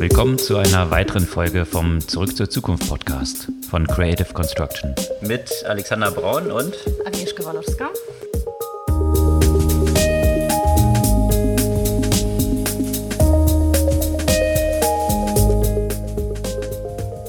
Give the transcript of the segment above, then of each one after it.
Willkommen zu einer weiteren Folge vom Zurück zur Zukunft Podcast von Creative Construction. Mit Alexander Braun und Agnieszka Walowska.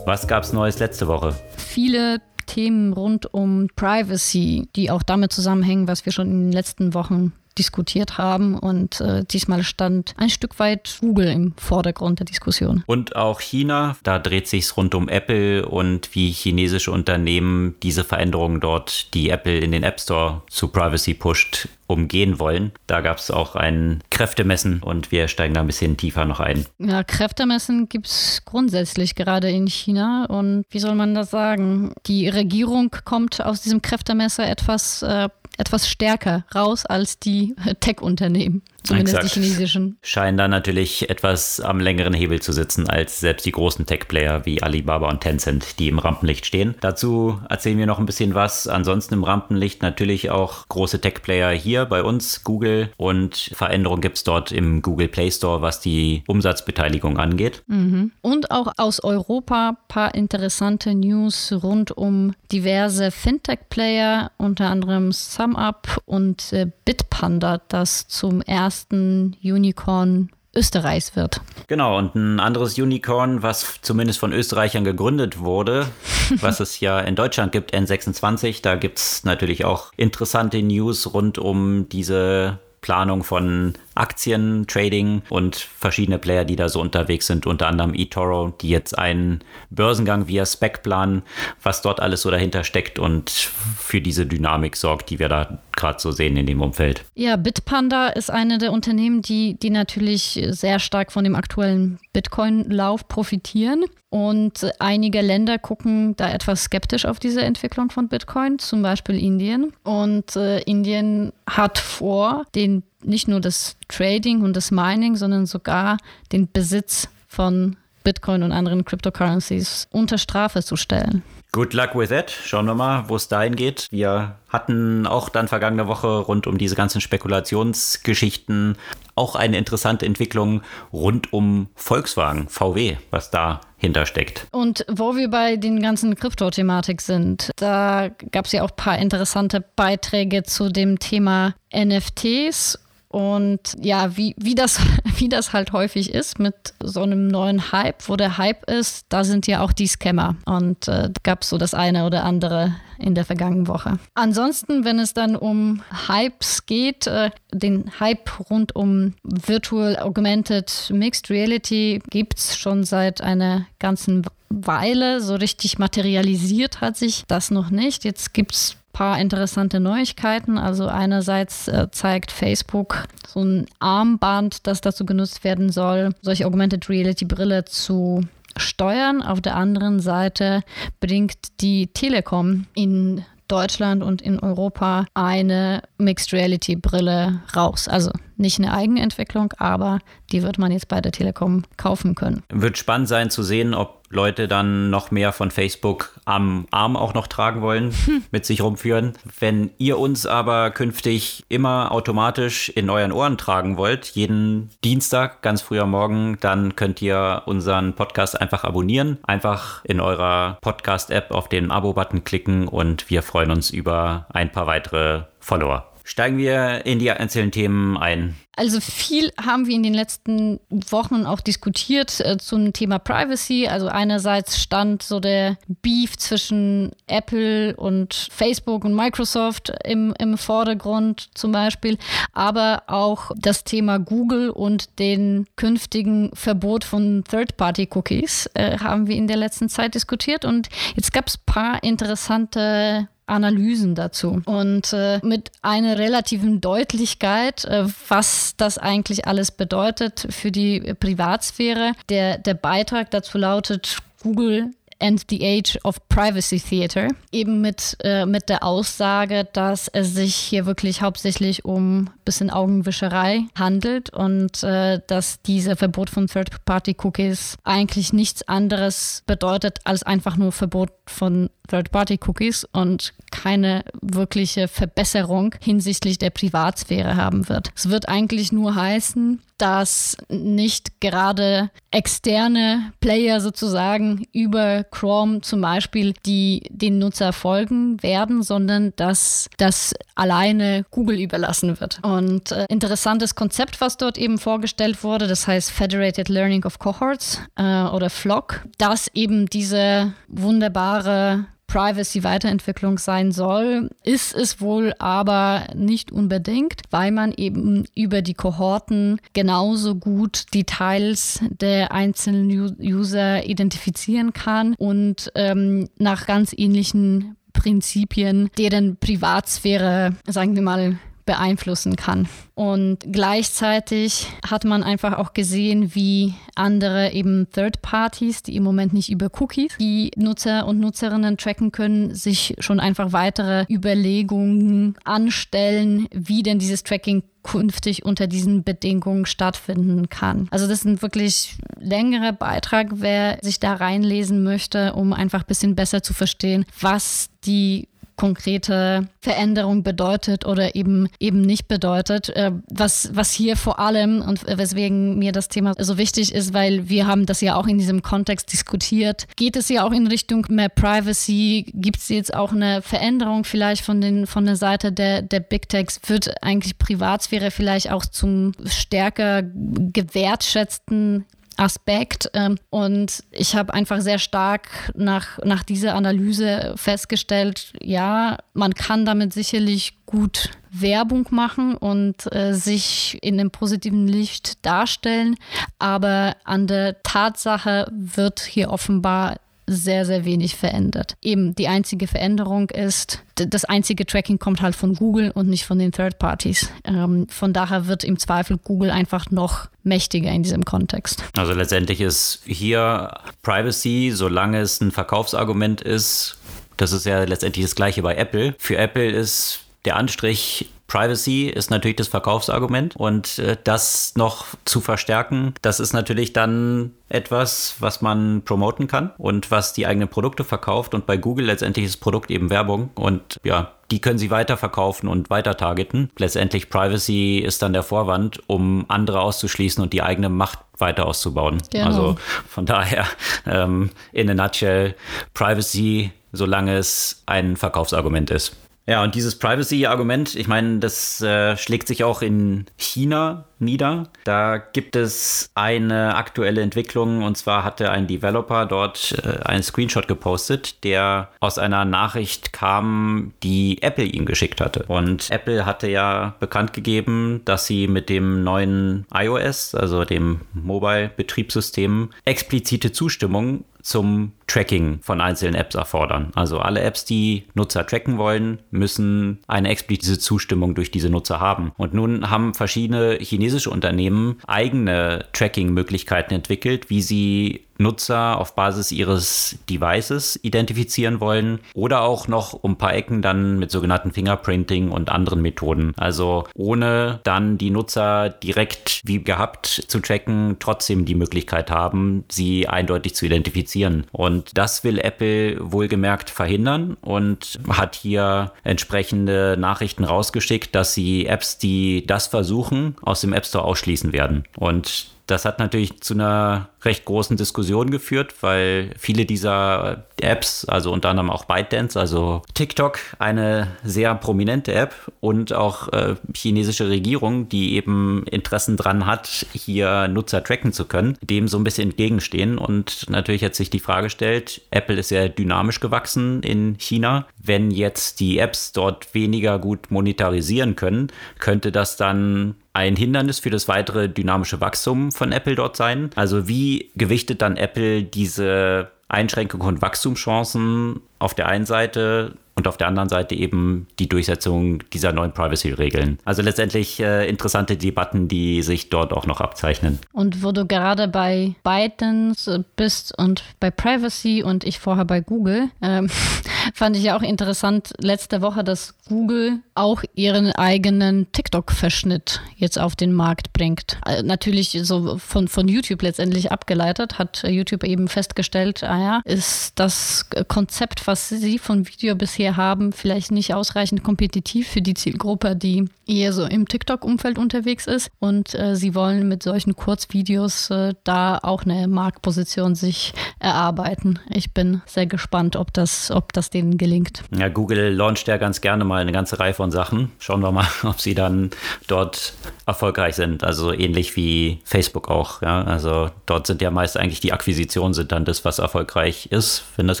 Was gab's Neues letzte Woche? Viele Themen rund um Privacy, die auch damit zusammenhängen, was wir schon in den letzten Wochen diskutiert haben. Und äh, diesmal stand ein Stück weit Google im Vordergrund der Diskussion. Und auch China, da dreht sich rund um Apple und wie chinesische Unternehmen diese Veränderungen dort, die Apple in den App Store zu Privacy pusht, umgehen wollen. Da gab es auch ein Kräftemessen und wir steigen da ein bisschen tiefer noch ein. Ja, Kräftemessen gibt es grundsätzlich gerade in China und wie soll man das sagen? Die Regierung kommt aus diesem Kräftemesser etwas äh, etwas stärker raus als die Tech-Unternehmen. Zumindest Exakt. die chinesischen. Scheinen da natürlich etwas am längeren Hebel zu sitzen als selbst die großen Tech-Player wie Alibaba und Tencent, die im Rampenlicht stehen. Dazu erzählen wir noch ein bisschen was. Ansonsten im Rampenlicht natürlich auch große Tech-Player hier bei uns, Google. Und Veränderungen gibt es dort im Google Play Store, was die Umsatzbeteiligung angeht. Mhm. Und auch aus Europa ein paar interessante News rund um diverse Fintech-Player, unter anderem SumUp und äh, Bitpanda, das zum ersten ersten Unicorn Österreichs wird. Genau, und ein anderes Unicorn, was zumindest von Österreichern gegründet wurde, was es ja in Deutschland gibt, N26, da gibt es natürlich auch interessante News rund um diese Planung von Aktien, Trading und verschiedene Player, die da so unterwegs sind, unter anderem eToro, die jetzt einen Börsengang via Spec planen, was dort alles so dahinter steckt und für diese Dynamik sorgt, die wir da gerade so sehen in dem Umfeld. Ja, Bitpanda ist eine der Unternehmen, die, die natürlich sehr stark von dem aktuellen Bitcoin-Lauf profitieren. Und einige Länder gucken da etwas skeptisch auf diese Entwicklung von Bitcoin, zum Beispiel Indien. Und äh, Indien hat vor, den nicht nur das Trading und das Mining, sondern sogar den Besitz von Bitcoin und anderen Cryptocurrencies unter Strafe zu stellen. Good luck with that. Schauen wir mal, wo es dahin geht. Wir hatten auch dann vergangene Woche rund um diese ganzen Spekulationsgeschichten auch eine interessante Entwicklung rund um Volkswagen, VW, was da hintersteckt. Und wo wir bei den ganzen Krypto-Thematik sind, da gab es ja auch ein paar interessante Beiträge zu dem Thema NFTs und ja, wie, wie, das, wie das halt häufig ist mit so einem neuen Hype, wo der Hype ist, da sind ja auch die Scammer. Und äh, gab es so das eine oder andere in der vergangenen Woche. Ansonsten, wenn es dann um Hypes geht, äh, den Hype rund um Virtual Augmented Mixed Reality gibt es schon seit einer ganzen Weile. So richtig materialisiert hat sich das noch nicht. Jetzt gibt es paar interessante Neuigkeiten. Also einerseits äh, zeigt Facebook so ein Armband, das dazu genutzt werden soll, solche Augmented Reality Brille zu steuern. Auf der anderen Seite bringt die Telekom in Deutschland und in Europa eine Mixed Reality Brille raus. Also nicht eine Eigenentwicklung, aber die wird man jetzt bei der Telekom kaufen können. Wird spannend sein zu sehen, ob Leute dann noch mehr von Facebook am Arm auch noch tragen wollen, mit sich rumführen. Wenn ihr uns aber künftig immer automatisch in euren Ohren tragen wollt, jeden Dienstag ganz früh am Morgen, dann könnt ihr unseren Podcast einfach abonnieren. Einfach in eurer Podcast-App auf den Abo-Button klicken und wir freuen uns über ein paar weitere Follower. Steigen wir in die einzelnen Themen ein. Also viel haben wir in den letzten Wochen auch diskutiert äh, zum Thema Privacy. Also einerseits stand so der Beef zwischen Apple und Facebook und Microsoft im, im Vordergrund zum Beispiel, aber auch das Thema Google und den künftigen Verbot von Third-Party-Cookies äh, haben wir in der letzten Zeit diskutiert. Und jetzt gab es ein paar interessante Analysen dazu und äh, mit einer relativen Deutlichkeit, äh, was das eigentlich alles bedeutet für die Privatsphäre. Der, der Beitrag dazu lautet, Google End the Age of Privacy Theater, eben mit, äh, mit der Aussage, dass es sich hier wirklich hauptsächlich um ein bisschen Augenwischerei handelt und äh, dass dieser Verbot von Third-Party-Cookies eigentlich nichts anderes bedeutet als einfach nur Verbot von Third-Party-Cookies und keine wirkliche Verbesserung hinsichtlich der Privatsphäre haben wird. Es wird eigentlich nur heißen, dass nicht gerade externe Player sozusagen über Chrome zum Beispiel, die den Nutzer folgen werden, sondern dass das alleine Google überlassen wird. Und äh, interessantes Konzept, was dort eben vorgestellt wurde, das heißt Federated Learning of Cohorts äh, oder FLOC, dass eben diese wunderbare Privacy-Weiterentwicklung sein soll, ist es wohl aber nicht unbedingt, weil man eben über die Kohorten genauso gut Details der einzelnen User identifizieren kann und ähm, nach ganz ähnlichen Prinzipien deren Privatsphäre, sagen wir mal, beeinflussen kann. Und gleichzeitig hat man einfach auch gesehen, wie andere eben Third Parties, die im Moment nicht über Cookies die Nutzer und Nutzerinnen tracken können, sich schon einfach weitere Überlegungen anstellen, wie denn dieses Tracking künftig unter diesen Bedingungen stattfinden kann. Also das ist ein wirklich längerer Beitrag, wer sich da reinlesen möchte, um einfach ein bisschen besser zu verstehen, was die konkrete Veränderung bedeutet oder eben eben nicht bedeutet. Äh, was, was hier vor allem und weswegen mir das Thema so wichtig ist, weil wir haben das ja auch in diesem Kontext diskutiert, geht es ja auch in Richtung mehr Privacy? Gibt es jetzt auch eine Veränderung vielleicht von, den, von der Seite der, der Big Techs? Wird eigentlich Privatsphäre vielleicht auch zum stärker gewertschätzten Aspekt. Ähm, und ich habe einfach sehr stark nach, nach dieser Analyse festgestellt, ja, man kann damit sicherlich gut Werbung machen und äh, sich in einem positiven Licht darstellen, aber an der Tatsache wird hier offenbar sehr, sehr wenig verändert. Eben die einzige Veränderung ist, das einzige Tracking kommt halt von Google und nicht von den Third Parties. Ähm, von daher wird im Zweifel Google einfach noch mächtiger in diesem Kontext. Also letztendlich ist hier Privacy, solange es ein Verkaufsargument ist, das ist ja letztendlich das gleiche bei Apple. Für Apple ist der Anstrich Privacy ist natürlich das Verkaufsargument und äh, das noch zu verstärken, das ist natürlich dann etwas, was man promoten kann und was die eigenen Produkte verkauft und bei Google letztendlich ist Produkt eben Werbung und ja, die können sie weiterverkaufen und weiter targeten. Letztendlich Privacy ist dann der Vorwand, um andere auszuschließen und die eigene Macht weiter auszubauen. Genau. Also von daher ähm, in a nutshell Privacy, solange es ein Verkaufsargument ist. Ja, und dieses Privacy-Argument, ich meine, das äh, schlägt sich auch in China nieder. Da gibt es eine aktuelle Entwicklung und zwar hatte ein Developer dort äh, einen Screenshot gepostet, der aus einer Nachricht kam, die Apple ihm geschickt hatte. Und Apple hatte ja bekannt gegeben, dass sie mit dem neuen iOS, also dem Mobile-Betriebssystem, explizite Zustimmung zum Tracking von einzelnen Apps erfordern. Also alle Apps, die Nutzer tracken wollen, müssen eine explizite Zustimmung durch diese Nutzer haben. Und nun haben verschiedene Chinesen chinesische Unternehmen eigene Tracking-Möglichkeiten entwickelt, wie sie Nutzer auf Basis ihres Devices identifizieren wollen oder auch noch um ein paar Ecken dann mit sogenannten Fingerprinting und anderen Methoden. Also ohne dann die Nutzer direkt wie gehabt zu tracken, trotzdem die Möglichkeit haben, sie eindeutig zu identifizieren. Und das will Apple wohlgemerkt verhindern und hat hier entsprechende Nachrichten rausgeschickt, dass sie Apps, die das versuchen, aus dem App Store ausschließen werden. Und das hat natürlich zu einer recht großen Diskussion geführt, weil viele dieser Apps, also unter anderem auch ByteDance, also TikTok, eine sehr prominente App und auch äh, chinesische Regierung, die eben Interessen dran hat, hier Nutzer tracken zu können, dem so ein bisschen entgegenstehen. Und natürlich hat sich die Frage gestellt, Apple ist sehr dynamisch gewachsen in China. Wenn jetzt die Apps dort weniger gut monetarisieren können, könnte das dann ein Hindernis für das weitere dynamische Wachstum von Apple dort sein? Also wie gewichtet dann Apple diese Einschränkungen und Wachstumschancen auf der einen Seite und auf der anderen Seite eben die Durchsetzung dieser neuen Privacy-Regeln. Also letztendlich äh, interessante Debatten, die sich dort auch noch abzeichnen. Und wo du gerade bei ByteDance bist und bei Privacy und ich vorher bei Google, ähm, fand ich ja auch interessant letzte Woche, dass Google auch ihren eigenen TikTok-Verschnitt jetzt auf den Markt bringt. Äh, natürlich so von, von YouTube letztendlich abgeleitet, hat YouTube eben festgestellt, ah ja, ist das Konzept, was sie von Video bisher haben, vielleicht nicht ausreichend kompetitiv für die Zielgruppe, die eher so im TikTok-Umfeld unterwegs ist. Und äh, sie wollen mit solchen Kurzvideos äh, da auch eine Marktposition sich erarbeiten. Ich bin sehr gespannt, ob das, ob das denen gelingt. Ja, Google launcht ja ganz gerne mal eine ganze Reihe von Sachen. Schauen wir mal, ob sie dann dort erfolgreich sind. Also ähnlich wie Facebook auch. Ja? Also dort sind ja meist eigentlich die Akquisitionen sind dann das, was erfolgreich ist, wenn das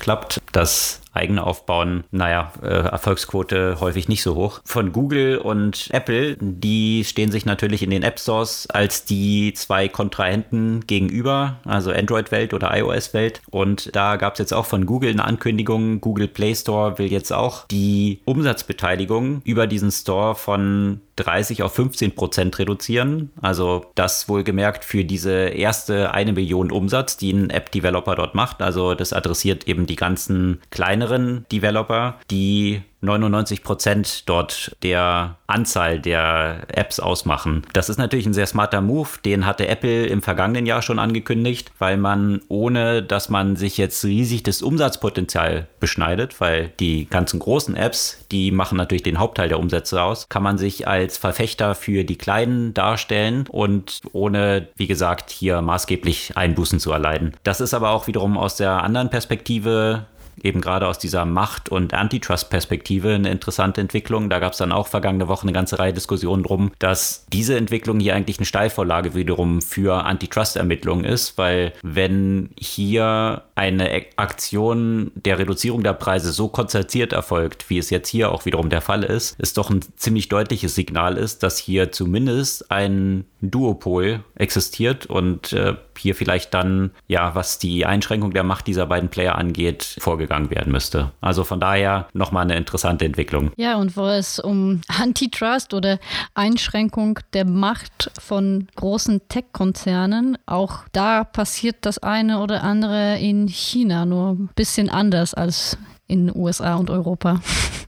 klappt. Das eigene aufbauen, naja, äh, Erfolgsquote häufig nicht so hoch. Von Google und Apple, die stehen sich natürlich in den App Stores als die zwei Kontrahenten gegenüber, also Android-Welt oder iOS-Welt. Und da gab es jetzt auch von Google eine Ankündigung, Google Play Store will jetzt auch die Umsatzbeteiligung über diesen Store von 30 auf 15 Prozent reduzieren. Also das wohlgemerkt für diese erste eine Million Umsatz, die ein App-Developer dort macht. Also das adressiert eben die ganzen kleineren Developer, die 99 Prozent dort der Anzahl der Apps ausmachen. Das ist natürlich ein sehr smarter Move. Den hatte Apple im vergangenen Jahr schon angekündigt, weil man ohne, dass man sich jetzt riesig das Umsatzpotenzial beschneidet, weil die ganzen großen Apps, die machen natürlich den Hauptteil der Umsätze aus, kann man sich als Verfechter für die kleinen darstellen und ohne, wie gesagt, hier maßgeblich Einbußen zu erleiden. Das ist aber auch wiederum aus der anderen Perspektive eben gerade aus dieser Macht- und Antitrust-Perspektive eine interessante Entwicklung. Da gab es dann auch vergangene Woche eine ganze Reihe Diskussionen drum, dass diese Entwicklung hier eigentlich eine Steilvorlage wiederum für Antitrust-Ermittlungen ist, weil wenn hier eine Aktion der Reduzierung der Preise so konzertiert erfolgt, wie es jetzt hier auch wiederum der Fall ist, ist doch ein ziemlich deutliches Signal ist, dass hier zumindest ein Duopol existiert und äh, hier vielleicht dann, ja, was die Einschränkung der Macht dieser beiden Player angeht, vorgegangen werden müsste. Also von daher nochmal eine interessante Entwicklung. Ja, und wo es um Antitrust oder Einschränkung der Macht von großen Tech-Konzernen, auch da passiert das eine oder andere in China, nur ein bisschen anders als in USA und Europa.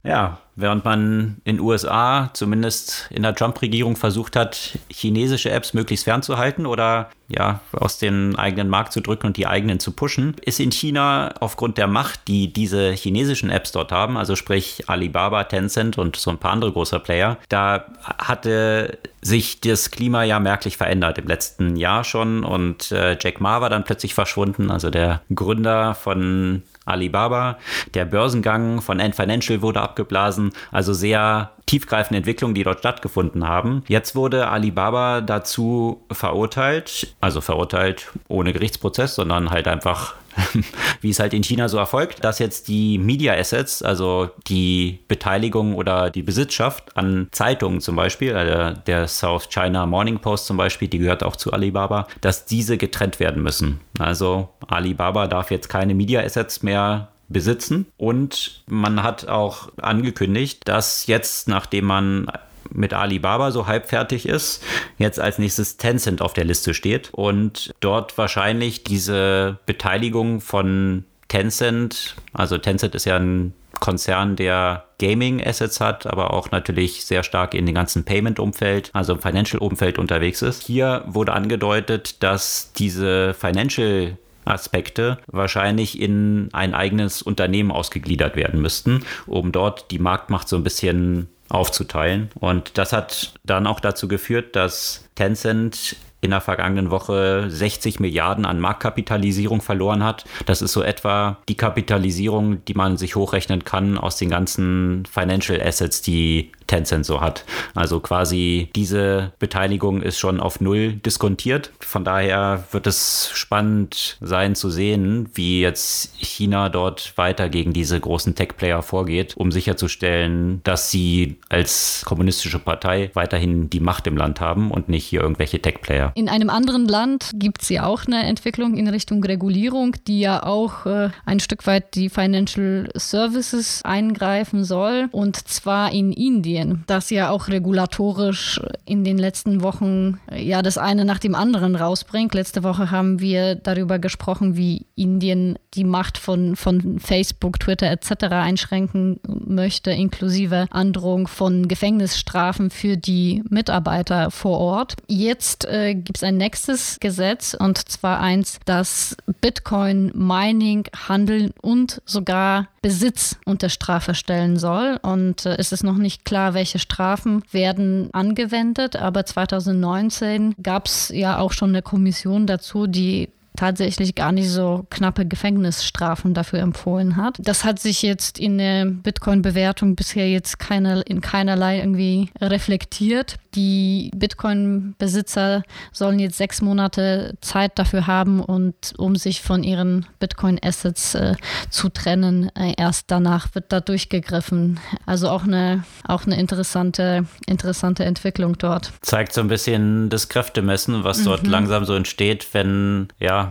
Ja, während man in USA zumindest in der Trump-Regierung versucht hat, chinesische Apps möglichst fernzuhalten oder ja, aus dem eigenen Markt zu drücken und die eigenen zu pushen, ist in China aufgrund der Macht, die diese chinesischen Apps dort haben, also sprich Alibaba, Tencent und so ein paar andere große Player, da hatte sich das Klima ja merklich verändert im letzten Jahr schon und äh, Jack Ma war dann plötzlich verschwunden, also der Gründer von Alibaba. Der Börsengang von Ant Financial wurde abgeblasen. Also sehr tiefgreifende Entwicklungen, die dort stattgefunden haben. Jetzt wurde Alibaba dazu verurteilt, also verurteilt ohne Gerichtsprozess, sondern halt einfach wie es halt in China so erfolgt, dass jetzt die Media Assets, also die Beteiligung oder die Besitzschaft an Zeitungen zum Beispiel, also der South China Morning Post zum Beispiel, die gehört auch zu Alibaba, dass diese getrennt werden müssen. Also Alibaba darf jetzt keine Media Assets mehr besitzen und man hat auch angekündigt, dass jetzt, nachdem man mit Alibaba so halb fertig ist, jetzt als nächstes Tencent auf der Liste steht und dort wahrscheinlich diese Beteiligung von Tencent, also Tencent ist ja ein Konzern, der Gaming-Assets hat, aber auch natürlich sehr stark in dem ganzen Payment-Umfeld, also im Financial-Umfeld unterwegs ist. Hier wurde angedeutet, dass diese Financial Aspekte wahrscheinlich in ein eigenes Unternehmen ausgegliedert werden müssten, um dort die Marktmacht so ein bisschen aufzuteilen. Und das hat dann auch dazu geführt, dass Tencent in der vergangenen Woche 60 Milliarden an Marktkapitalisierung verloren hat. Das ist so etwa die Kapitalisierung, die man sich hochrechnen kann aus den ganzen Financial Assets, die Tencent so hat. Also quasi diese Beteiligung ist schon auf Null diskontiert. Von daher wird es spannend sein zu sehen, wie jetzt China dort weiter gegen diese großen Tech-Player vorgeht, um sicherzustellen, dass sie als kommunistische Partei weiterhin die Macht im Land haben und nicht hier irgendwelche Tech-Player. In einem anderen Land gibt es ja auch eine Entwicklung in Richtung Regulierung, die ja auch äh, ein Stück weit die Financial Services eingreifen soll. Und zwar in Indien, das ja auch regulatorisch in den letzten Wochen äh, ja das eine nach dem anderen rausbringt. Letzte Woche haben wir darüber gesprochen, wie Indien die Macht von, von Facebook, Twitter etc. einschränken möchte, inklusive Androhung von Gefängnisstrafen für die Mitarbeiter vor Ort. Jetzt äh, gibt es ein nächstes Gesetz und zwar eins, das Bitcoin, Mining, Handeln und sogar Besitz unter Strafe stellen soll. Und äh, es ist noch nicht klar, welche Strafen werden angewendet. Aber 2019 gab es ja auch schon eine Kommission dazu, die tatsächlich gar nicht so knappe Gefängnisstrafen dafür empfohlen hat. Das hat sich jetzt in der Bitcoin-Bewertung bisher jetzt keine, in keinerlei irgendwie reflektiert. Die Bitcoin-Besitzer sollen jetzt sechs Monate Zeit dafür haben und um sich von ihren Bitcoin-Assets äh, zu trennen. Äh, erst danach wird da durchgegriffen. Also auch eine, auch eine interessante, interessante Entwicklung dort. Zeigt so ein bisschen das Kräftemessen, was dort mhm. langsam so entsteht, wenn ja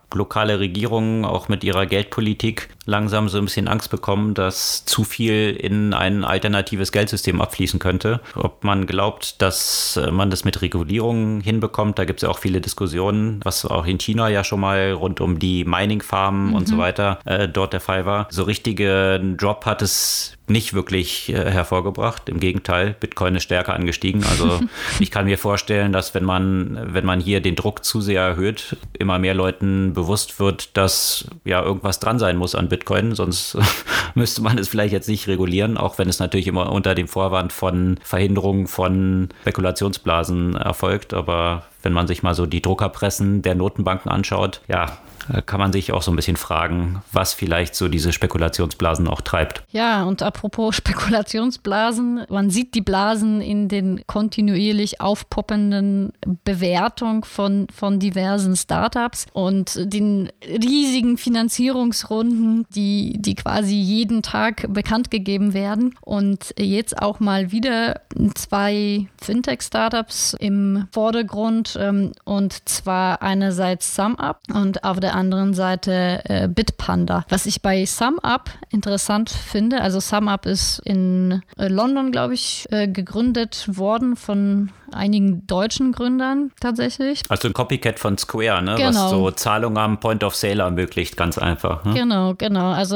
lokale Regierungen auch mit ihrer Geldpolitik langsam so ein bisschen Angst bekommen, dass zu viel in ein alternatives Geldsystem abfließen könnte. Ob man glaubt, dass äh, man das mit Regulierungen hinbekommt, da gibt es ja auch viele Diskussionen, was auch in China ja schon mal rund um die Mining-Farmen mhm. und so mhm. weiter äh, dort der Fall war. So richtigen Drop hat es nicht wirklich äh, hervorgebracht. Im Gegenteil, Bitcoin ist stärker angestiegen. Also ich kann mir vorstellen, dass wenn man, wenn man hier den Druck zu sehr erhöht, immer mehr Leuten bewusst wird, dass ja irgendwas dran sein muss an Bitcoin, sonst müsste man es vielleicht jetzt nicht regulieren, auch wenn es natürlich immer unter dem Vorwand von Verhinderung von Spekulationsblasen erfolgt. Aber wenn man sich mal so die Druckerpressen der Notenbanken anschaut, ja, kann man sich auch so ein bisschen fragen, was vielleicht so diese Spekulationsblasen auch treibt. Ja, und apropos Spekulationsblasen, man sieht die Blasen in den kontinuierlich aufpoppenden Bewertungen von, von diversen Startups und den riesigen Finanzierungsrunden, die, die quasi jeden Tag bekannt gegeben werden. Und jetzt auch mal wieder zwei Fintech-Startups im Vordergrund ähm, und zwar einerseits SumUp und auf der der anderen Seite äh, Bitpanda. Was ich bei SumUp interessant finde, also SumUp ist in äh, London, glaube ich, äh, gegründet worden von einigen deutschen Gründern tatsächlich. Also ein Copycat von Square, ne? Genau. was so Zahlungen am Point of Sale ermöglicht, ganz einfach. Ne? Genau, genau. Also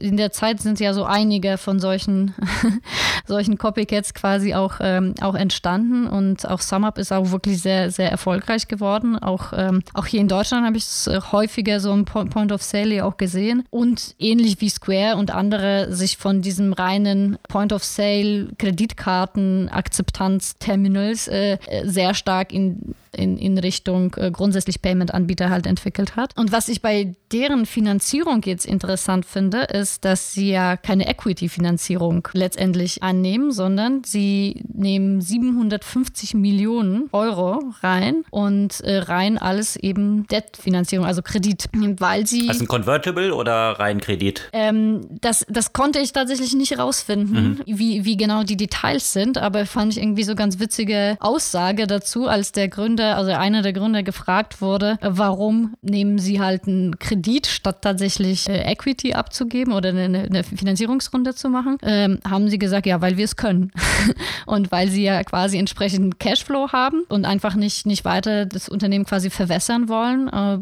in der Zeit sind ja so einige von solchen, solchen Copycats quasi auch, ähm, auch entstanden und auch SumUp ist auch wirklich sehr, sehr erfolgreich geworden. Auch, ähm, auch hier in Deutschland habe ich es äh, häufiger so ein Point of Sale auch gesehen und ähnlich wie Square und andere sich von diesem reinen Point of Sale Kreditkarten Akzeptanz Terminals Tools äh, sehr stark in in, in Richtung äh, grundsätzlich Payment-Anbieter halt entwickelt hat. Und was ich bei deren Finanzierung jetzt interessant finde, ist, dass sie ja keine Equity-Finanzierung letztendlich annehmen, sondern sie nehmen 750 Millionen Euro rein und äh, rein alles eben Debt-Finanzierung, also Kredit, weil sie. Also ein Convertible oder rein Kredit? Ähm, das, das konnte ich tatsächlich nicht rausfinden, mhm. wie, wie genau die Details sind, aber fand ich irgendwie so ganz witzige Aussage dazu, als der Gründer also einer der Gründer gefragt wurde, warum nehmen sie halt einen Kredit, statt tatsächlich äh, Equity abzugeben oder eine, eine Finanzierungsrunde zu machen, ähm, haben sie gesagt, ja, weil wir es können. und weil sie ja quasi entsprechend Cashflow haben und einfach nicht, nicht weiter das Unternehmen quasi verwässern wollen, äh,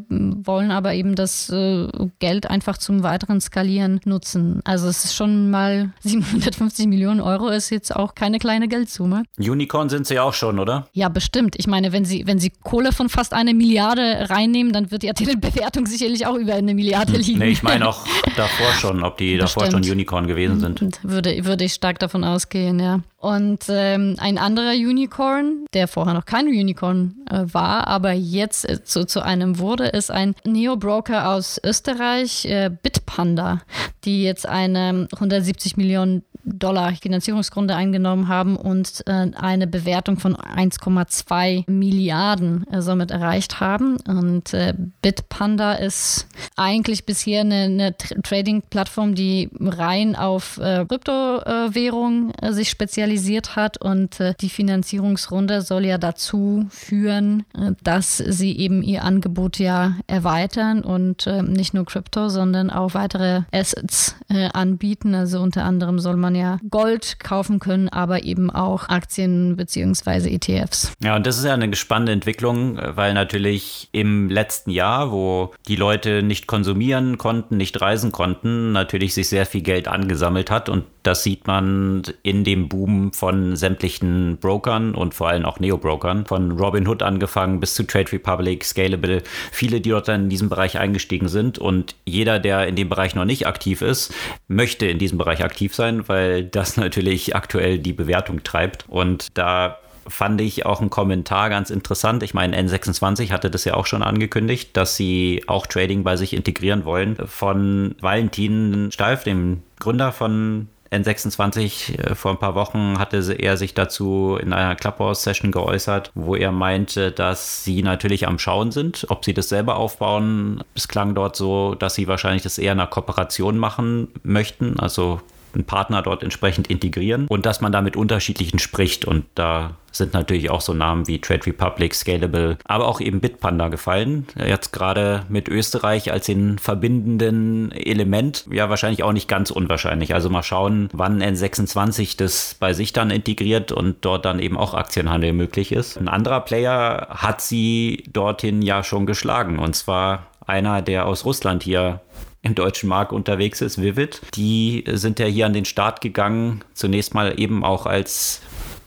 wollen aber eben das äh, Geld einfach zum weiteren Skalieren nutzen. Also es ist schon mal 750 Millionen Euro ist jetzt auch keine kleine Geldsumme. Unicorn sind sie auch schon, oder? Ja, bestimmt. Ich meine, wenn sie, wenn wenn sie Kohle von fast einer Milliarde reinnehmen, dann wird die Bewertung sicherlich auch über eine Milliarde hm. liegen. Nee, ich meine auch davor schon, ob die Bestimmt. davor schon Unicorn gewesen sind. Würde, würde ich stark davon ausgehen, ja. Und ähm, ein anderer Unicorn, der vorher noch kein Unicorn äh, war, aber jetzt äh, zu, zu einem wurde, ist ein Neo-Broker aus Österreich, äh, Bitpanda, die jetzt eine 170 Millionen Dollar Finanzierungsgründe eingenommen haben und äh, eine Bewertung von 1,2 Milliarden äh, somit erreicht haben. Und äh, Bitpanda ist eigentlich bisher eine, eine Trading-Plattform, die rein auf äh, Kryptowährung äh, sich spezialisiert hat und äh, die Finanzierungsrunde soll ja dazu führen, dass sie eben ihr Angebot ja erweitern und nicht nur Krypto, sondern auch weitere Assets anbieten. Also unter anderem soll man ja Gold kaufen können, aber eben auch Aktien bzw. ETFs. Ja, und das ist ja eine spannende Entwicklung, weil natürlich im letzten Jahr, wo die Leute nicht konsumieren konnten, nicht reisen konnten, natürlich sich sehr viel Geld angesammelt hat und das sieht man in dem Boom von sämtlichen Brokern und vor allem auch Neo-Brokern, von Robinhood angefangen bis zu Trade Republic, Scalable, viele, die dort dann in diesem Bereich eingestiegen sind. Und jeder, der in dem Bereich noch nicht aktiv ist, möchte in diesem Bereich aktiv sein, weil das natürlich aktuell die Bewertung treibt. Und da fand ich auch einen Kommentar ganz interessant. Ich meine, N26 hatte das ja auch schon angekündigt, dass sie auch Trading bei sich integrieren wollen. Von Valentin Steif, dem Gründer von N26 äh, vor ein paar Wochen hatte er sich dazu in einer Clubhouse-Session geäußert, wo er meinte, dass sie natürlich am Schauen sind, ob sie das selber aufbauen. Es klang dort so, dass sie wahrscheinlich das eher in einer Kooperation machen möchten, also einen Partner dort entsprechend integrieren und dass man da mit unterschiedlichen spricht. Und da sind natürlich auch so Namen wie Trade Republic, Scalable, aber auch eben Bitpanda gefallen. Jetzt gerade mit Österreich als den verbindenden Element, ja wahrscheinlich auch nicht ganz unwahrscheinlich. Also mal schauen, wann N26 das bei sich dann integriert und dort dann eben auch Aktienhandel möglich ist. Ein anderer Player hat sie dorthin ja schon geschlagen und zwar einer, der aus Russland hier im deutschen Markt unterwegs ist, Vivid. Die sind ja hier an den Start gegangen, zunächst mal eben auch als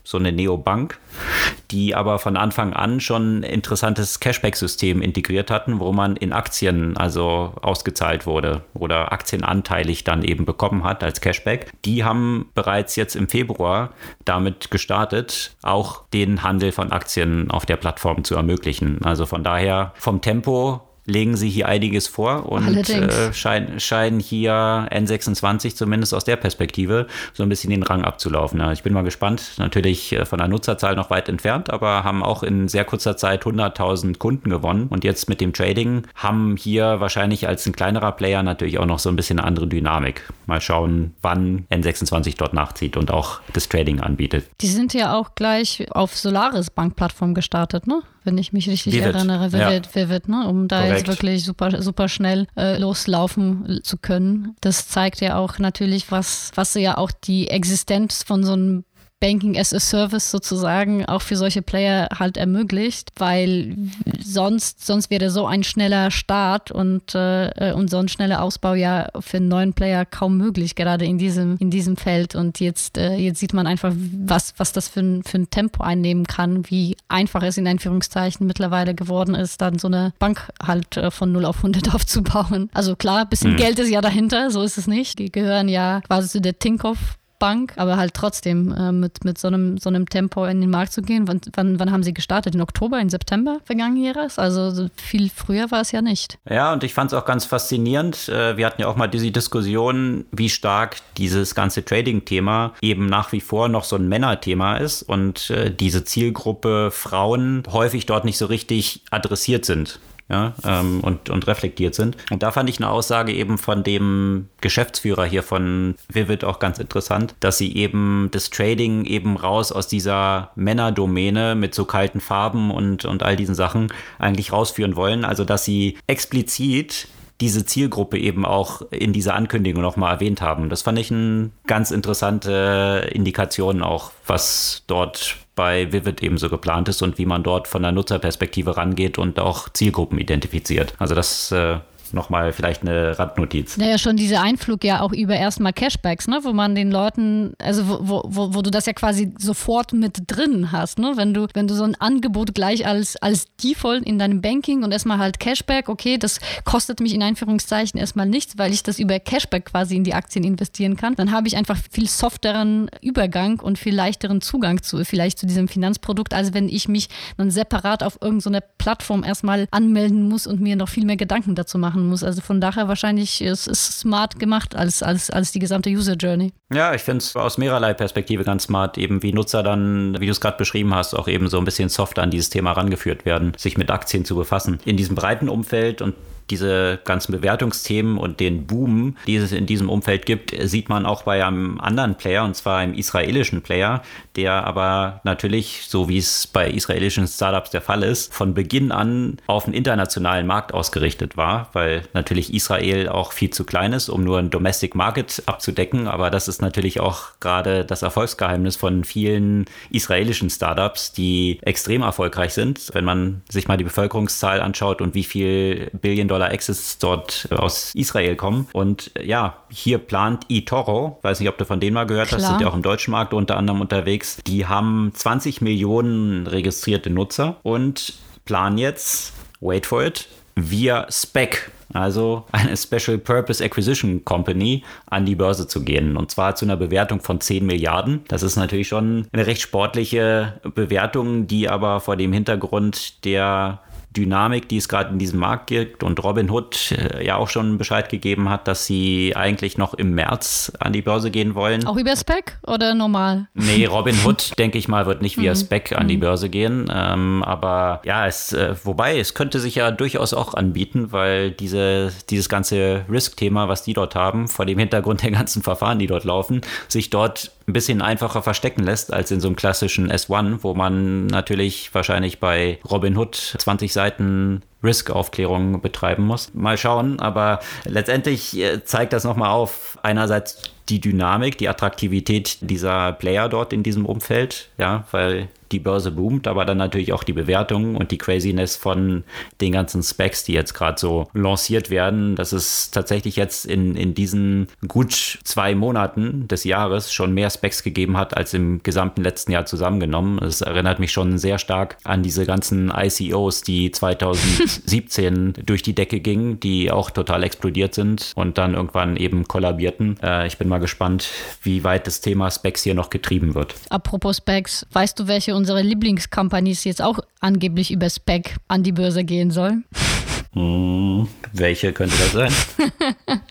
so eine Neobank, die aber von Anfang an schon ein interessantes Cashback-System integriert hatten, wo man in Aktien also ausgezahlt wurde oder aktienanteilig dann eben bekommen hat als Cashback. Die haben bereits jetzt im Februar damit gestartet, auch den Handel von Aktien auf der Plattform zu ermöglichen. Also von daher vom Tempo legen sie hier einiges vor und äh, scheinen, scheinen hier N26 zumindest aus der Perspektive so ein bisschen den Rang abzulaufen. Ja, ich bin mal gespannt. Natürlich äh, von der Nutzerzahl noch weit entfernt, aber haben auch in sehr kurzer Zeit 100.000 Kunden gewonnen. Und jetzt mit dem Trading haben hier wahrscheinlich als ein kleinerer Player natürlich auch noch so ein bisschen eine andere Dynamik. Mal schauen, wann N26 dort nachzieht und auch das Trading anbietet. Die sind ja auch gleich auf Solaris Bankplattform gestartet, ne? wenn ich mich richtig Vivid. erinnere, Vivid, ja. Vivid, ne? um da Korrekt. Jetzt wirklich super, super schnell äh, loslaufen zu können. Das zeigt ja auch natürlich, was, was ja auch die Existenz von so einem Banking as a Service sozusagen auch für solche Player halt ermöglicht, weil sonst, sonst wäre so ein schneller Start und, äh, und so ein schneller Ausbau ja für einen neuen Player kaum möglich, gerade in diesem, in diesem Feld. Und jetzt, äh, jetzt sieht man einfach, was, was das für ein, für ein Tempo einnehmen kann, wie einfach es in Anführungszeichen mittlerweile geworden ist, dann so eine Bank halt äh, von 0 auf 100 aufzubauen. Also klar, ein bisschen mhm. Geld ist ja dahinter, so ist es nicht. Die gehören ja quasi zu der Tinkoff Bank, aber halt trotzdem äh, mit, mit so, einem, so einem Tempo in den Markt zu gehen. Wann, wann, wann haben sie gestartet? In Oktober, in September vergangenen Jahres? Also viel früher war es ja nicht. Ja, und ich fand es auch ganz faszinierend. Äh, wir hatten ja auch mal diese Diskussion, wie stark dieses ganze Trading-Thema eben nach wie vor noch so ein Männerthema ist und äh, diese Zielgruppe Frauen häufig dort nicht so richtig adressiert sind ja, ähm, und, und reflektiert sind. Und da fand ich eine Aussage eben von dem Geschäftsführer hier von Vivid auch ganz interessant, dass sie eben das Trading eben raus aus dieser Männerdomäne mit so kalten Farben und, und all diesen Sachen eigentlich rausführen wollen. Also, dass sie explizit diese Zielgruppe eben auch in dieser Ankündigung nochmal erwähnt haben. Das fand ich eine ganz interessante Indikation auch, was dort bei Vivid eben so geplant ist und wie man dort von der Nutzerperspektive rangeht und auch Zielgruppen identifiziert. Also das äh, nochmal vielleicht eine Randnotiz. Naja, schon dieser Einflug ja auch über erstmal Cashbacks, ne? wo man den Leuten, also wo, wo, wo du das ja quasi sofort mit drin hast, ne? wenn du, wenn du so ein Angebot gleich als, als Default in deinem Banking und erstmal halt Cashback, okay, das kostet mich in Einführungszeichen erstmal nichts, weil ich das über Cashback quasi in die Aktien investieren kann, dann habe ich einfach viel softeren Übergang und viel leichteren Zugang zu, vielleicht zu diesem Finanzprodukt, als wenn ich mich dann separat auf irgendeine Plattform erstmal anmelden muss und mir noch viel mehr Gedanken dazu machen machen muss. Also von daher wahrscheinlich ist es smart gemacht als, als, als die gesamte User Journey. Ja, ich finde es aus mehrerlei Perspektive ganz smart, eben wie Nutzer dann, wie du es gerade beschrieben hast, auch eben so ein bisschen softer an dieses Thema rangeführt werden, sich mit Aktien zu befassen. In diesem breiten Umfeld und diese ganzen Bewertungsthemen und den Boom, die es in diesem Umfeld gibt, sieht man auch bei einem anderen Player, und zwar einem israelischen Player, der aber natürlich, so wie es bei israelischen Startups der Fall ist, von Beginn an auf den internationalen Markt ausgerichtet war, weil natürlich Israel auch viel zu klein ist, um nur ein Domestic Market abzudecken. Aber das ist natürlich auch gerade das Erfolgsgeheimnis von vielen israelischen Startups, die extrem erfolgreich sind. Wenn man sich mal die Bevölkerungszahl anschaut und wie viel Billion-Dollar-Exits dort aus Israel kommen. Und ja, hier plant eToro, weiß nicht, ob du von denen mal gehört Klar. hast, sind ja auch im deutschen Markt unter anderem unterwegs. Die haben 20 Millionen registrierte Nutzer und planen jetzt, wait for it, via Spec also eine Special Purpose Acquisition Company, an die Börse zu gehen. Und zwar zu einer Bewertung von 10 Milliarden. Das ist natürlich schon eine recht sportliche Bewertung, die aber vor dem Hintergrund der Dynamik, die es gerade in diesem Markt gibt und Robinhood äh, ja auch schon Bescheid gegeben hat, dass sie eigentlich noch im März an die Börse gehen wollen. Auch über Spec oder normal? Nee, Robinhood, denke ich mal, wird nicht via mhm. Spec an die mhm. Börse gehen. Ähm, aber ja, es, äh, wobei, es könnte sich ja durchaus auch anbieten, weil diese, dieses ganze Risk-Thema, was die dort haben, vor dem Hintergrund der ganzen Verfahren, die dort laufen, sich dort ein bisschen einfacher verstecken lässt als in so einem klassischen S1, wo man natürlich wahrscheinlich bei Robinhood 20 Seiten Risk-Aufklärung betreiben muss. Mal schauen, aber letztendlich äh, zeigt das nochmal auf, einerseits die Dynamik, die Attraktivität dieser Player dort in diesem Umfeld, ja, weil die Börse boomt, aber dann natürlich auch die Bewertung und die Craziness von den ganzen Specs, die jetzt gerade so lanciert werden. Das ist tatsächlich jetzt in, in diesen gut zwei Monaten des Jahres schon mehr Specs gegeben hat als im gesamten letzten Jahr zusammengenommen. Es erinnert mich schon sehr stark an diese ganzen ICOs, die 2017 durch die Decke gingen, die auch total explodiert sind und dann irgendwann eben kollabierten. Äh, ich bin mal gespannt, wie weit das Thema Specs hier noch getrieben wird. Apropos Specs, weißt du, welche unsere Lieblingscompanies jetzt auch angeblich über Spec an die Börse gehen soll? Hm, welche könnte das sein?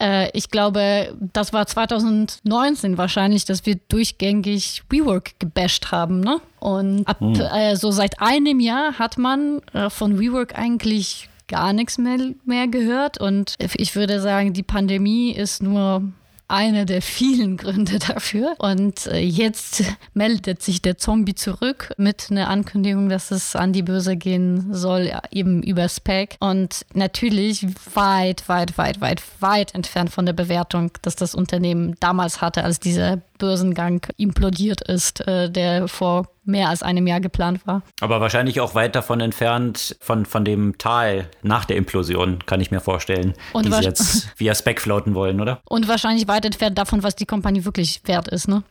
äh, ich glaube, das war 2019 wahrscheinlich, dass wir durchgängig WeWork gebasht haben. Ne? Und ab, hm. äh, so seit einem Jahr hat man äh, von WeWork eigentlich gar nichts mehr, mehr gehört. Und ich würde sagen, die Pandemie ist nur einer der vielen Gründe dafür. Und äh, jetzt meldet sich der Zombie zurück mit einer Ankündigung, dass es an die Börse gehen soll, eben über Spec. Und natürlich weit, weit, weit, weit, weit entfernt von der Bewertung, dass das Unternehmen damals hatte, als dieser Börsengang implodiert ist, äh, der vor mehr als einem Jahr geplant war. Aber wahrscheinlich auch weit davon entfernt von, von dem Tal nach der Implosion, kann ich mir vorstellen, und die sie jetzt via Spec floaten wollen, oder? Und wahrscheinlich weit entfernt davon, was die Kompanie wirklich wert ist, ne?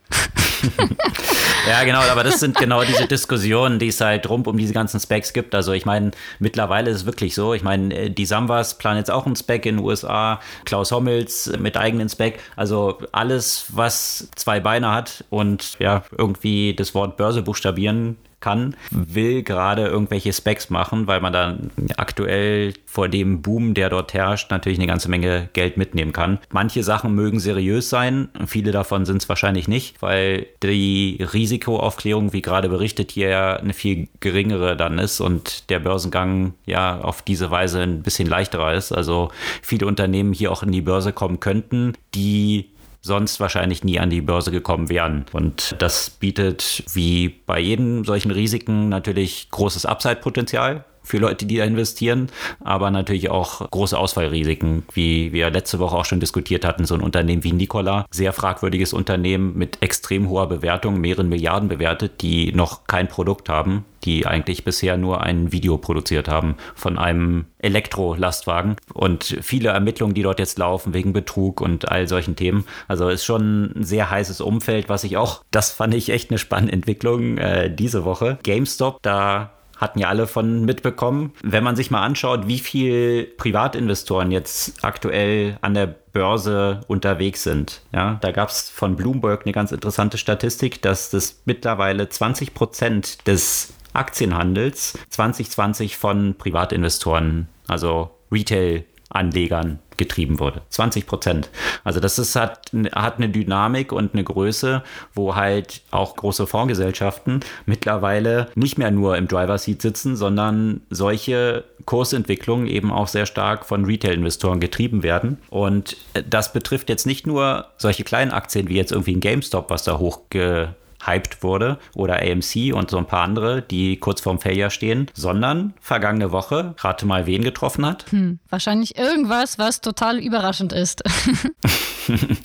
ja, genau, aber das sind genau diese Diskussionen, die es halt rund um diese ganzen Specs gibt. Also ich meine, mittlerweile ist es wirklich so. Ich meine, äh, die Sambas planen jetzt auch einen Spec in den USA, Klaus Hommels mit eigenen Spec. Also alles, was zwei Beine hat und ja, irgendwie das Wort Börse buchstabieren kann, will gerade irgendwelche Specs machen, weil man dann aktuell vor dem Boom, der dort herrscht, natürlich eine ganze Menge Geld mitnehmen kann. Manche Sachen mögen seriös sein, viele davon sind es wahrscheinlich nicht, weil die Risikoaufklärung, wie gerade berichtet, hier ja eine viel geringere dann ist und der Börsengang ja auf diese Weise ein bisschen leichterer ist. Also viele Unternehmen hier auch in die Börse kommen könnten, die sonst wahrscheinlich nie an die Börse gekommen wären. Und das bietet wie bei jedem solchen Risiken natürlich großes Upside-Potenzial für Leute, die da investieren, aber natürlich auch große Ausfallrisiken, wie wir letzte Woche auch schon diskutiert hatten. So ein Unternehmen wie Nikola, sehr fragwürdiges Unternehmen mit extrem hoher Bewertung, mehreren Milliarden bewertet, die noch kein Produkt haben, die eigentlich bisher nur ein Video produziert haben von einem Elektro-Lastwagen und viele Ermittlungen, die dort jetzt laufen wegen Betrug und all solchen Themen. Also ist schon ein sehr heißes Umfeld, was ich auch, das fand ich echt eine spannende Entwicklung äh, diese Woche. GameStop, da hatten ja alle von mitbekommen. Wenn man sich mal anschaut, wie viel Privatinvestoren jetzt aktuell an der Börse unterwegs sind. Ja, da gab es von Bloomberg eine ganz interessante Statistik, dass das mittlerweile 20 Prozent des Aktienhandels 2020 von Privatinvestoren, also Retail Anlegern getrieben wurde. 20 Prozent. Also das ist, hat, hat eine Dynamik und eine Größe, wo halt auch große Fondsgesellschaften mittlerweile nicht mehr nur im Driver Seat sitzen, sondern solche Kursentwicklungen eben auch sehr stark von Retail-Investoren getrieben werden. Und das betrifft jetzt nicht nur solche kleinen Aktien wie jetzt irgendwie ein GameStop, was da hochge hyped wurde oder AMC und so ein paar andere, die kurz vorm Failure stehen, sondern vergangene Woche, rate mal, wen getroffen hat? Hm, wahrscheinlich irgendwas, was total überraschend ist.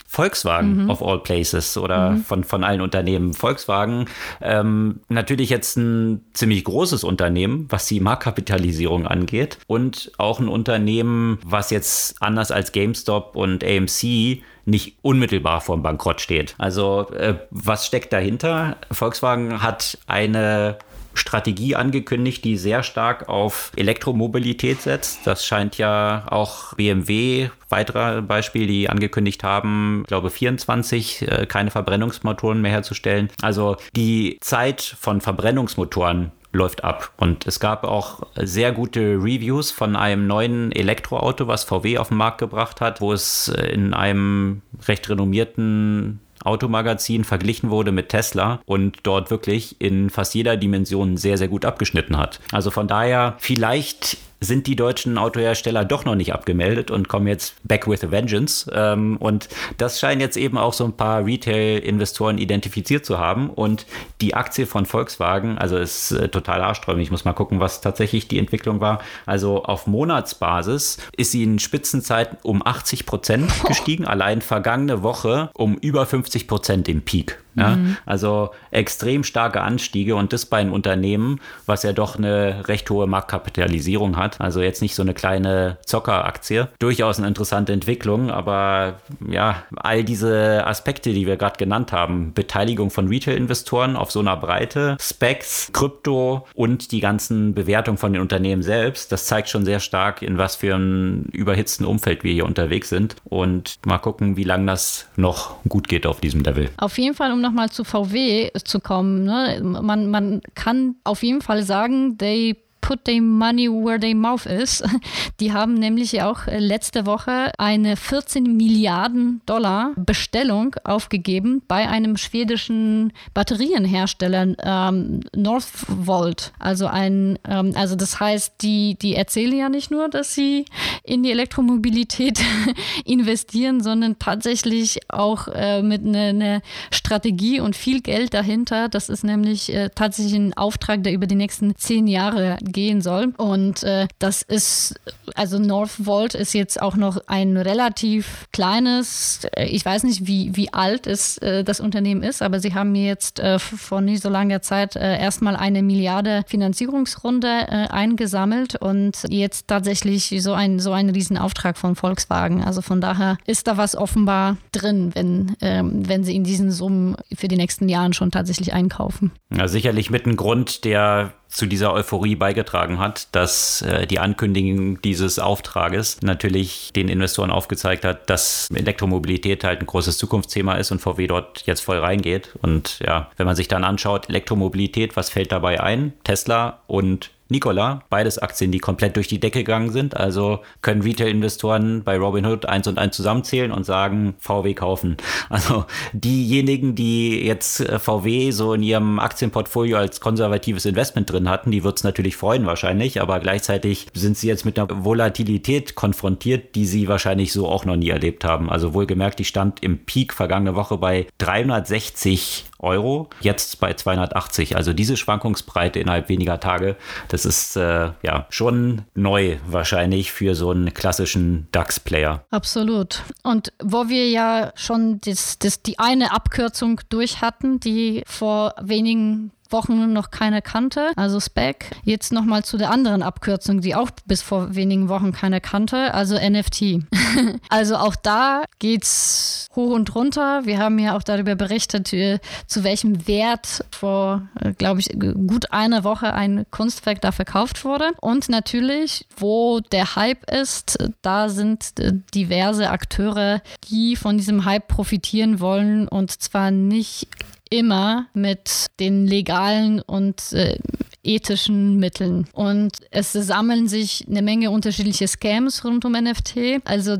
Volkswagen mhm. of all places oder mhm. von, von allen Unternehmen. Volkswagen, ähm, natürlich jetzt ein ziemlich großes Unternehmen, was die Marktkapitalisierung angeht und auch ein Unternehmen, was jetzt anders als GameStop und AMC nicht unmittelbar vorm Bankrott steht. Also äh, was steckt dahinter? Volkswagen hat eine Strategie angekündigt, die sehr stark auf Elektromobilität setzt. Das scheint ja auch BMW, weiterer Beispiel, die angekündigt haben, ich glaube 24, äh, keine Verbrennungsmotoren mehr herzustellen. Also die Zeit von Verbrennungsmotoren läuft ab. Und es gab auch sehr gute Reviews von einem neuen Elektroauto, was VW auf den Markt gebracht hat, wo es äh, in einem recht renommierten Automagazin verglichen wurde mit Tesla und dort wirklich in fast jeder Dimension sehr, sehr gut abgeschnitten hat. Also von daher, vielleicht sind die deutschen Autohersteller doch noch nicht abgemeldet und kommen jetzt back with a vengeance. Ähm, und das scheinen jetzt eben auch so ein paar Retail-Investoren identifiziert zu haben. Und die Aktie von Volkswagen, also ist äh, total arschträumig. Ich muss mal gucken, was tatsächlich die Entwicklung war. Also auf Monatsbasis ist sie in Spitzenzeiten um 80 Prozent gestiegen, allein vergangene Woche um über 50 Prozent im Peak. Ja? Mhm. Also extrem starke Anstiege und das bei einem Unternehmen, was ja doch eine recht hohe Marktkapitalisierung hat. Also jetzt nicht so eine kleine Zockeraktie. Durchaus eine interessante Entwicklung, aber ja, all diese Aspekte, die wir gerade genannt haben, Beteiligung von Retail-Investoren auf so einer Breite, Specs, Krypto und die ganzen Bewertungen von den Unternehmen selbst, das zeigt schon sehr stark, in was für einem überhitzten Umfeld wir hier unterwegs sind. Und mal gucken, wie lange das noch gut geht auf diesem Level. Auf jeden Fall, um nochmal zu VW zu kommen. Ne? Man, man kann auf jeden Fall sagen, they put their money where their mouth is. Die haben nämlich auch äh, letzte Woche eine 14 Milliarden Dollar Bestellung aufgegeben bei einem schwedischen Batterienhersteller ähm, Northvolt. Also ein, ähm, also das heißt, die, die erzählen ja nicht nur, dass sie in die Elektromobilität investieren, sondern tatsächlich auch äh, mit einer ne Strategie und viel Geld dahinter. Das ist nämlich äh, tatsächlich ein Auftrag, der über die nächsten zehn Jahre gehen soll. Und äh, das ist, also Northvolt ist jetzt auch noch ein relativ kleines, äh, ich weiß nicht, wie, wie alt es, äh, das Unternehmen ist, aber sie haben mir jetzt äh, vor nicht so langer Zeit äh, erstmal eine Milliarde Finanzierungsrunde äh, eingesammelt und jetzt tatsächlich so ein, so ein Riesenauftrag von Volkswagen. Also von daher ist da was offenbar drin, wenn, ähm, wenn sie in diesen Summen für die nächsten Jahren schon tatsächlich einkaufen. Ja, sicherlich mit einem Grund, der zu dieser Euphorie beigetragen hat, dass äh, die Ankündigung dieses Auftrages natürlich den Investoren aufgezeigt hat, dass Elektromobilität halt ein großes Zukunftsthema ist und VW dort jetzt voll reingeht. Und ja, wenn man sich dann anschaut, Elektromobilität, was fällt dabei ein? Tesla und Nikola, beides Aktien, die komplett durch die Decke gegangen sind. Also können Retail-Investoren bei Robinhood eins und eins zusammenzählen und sagen, VW kaufen. Also diejenigen, die jetzt äh, VW so in ihrem Aktienportfolio als konservatives Investment drin hatten, die wird es natürlich freuen wahrscheinlich, aber gleichzeitig sind sie jetzt mit einer Volatilität konfrontiert, die sie wahrscheinlich so auch noch nie erlebt haben. Also wohlgemerkt, die stand im Peak vergangene Woche bei 360 Euro, jetzt bei 280. Also diese Schwankungsbreite innerhalb weniger Tage, das ist äh, ja schon neu wahrscheinlich für so einen klassischen DAX-Player. Absolut. Und wo wir ja schon das, das, die eine Abkürzung durch hatten, die vor wenigen Wochen noch keine kannte, also Spec. Jetzt nochmal zu der anderen Abkürzung, die auch bis vor wenigen Wochen keine kannte, also NFT. also auch da geht's hoch und runter. Wir haben ja auch darüber berichtet, äh, zu welchem Wert vor, äh, glaube ich, gut einer Woche ein Kunstwerk da verkauft wurde. Und natürlich, wo der Hype ist, da sind äh, diverse Akteure, die von diesem Hype profitieren wollen und zwar nicht immer mit den legalen und äh, ethischen Mitteln. Und es sammeln sich eine Menge unterschiedliche Scams rund um NFT. Also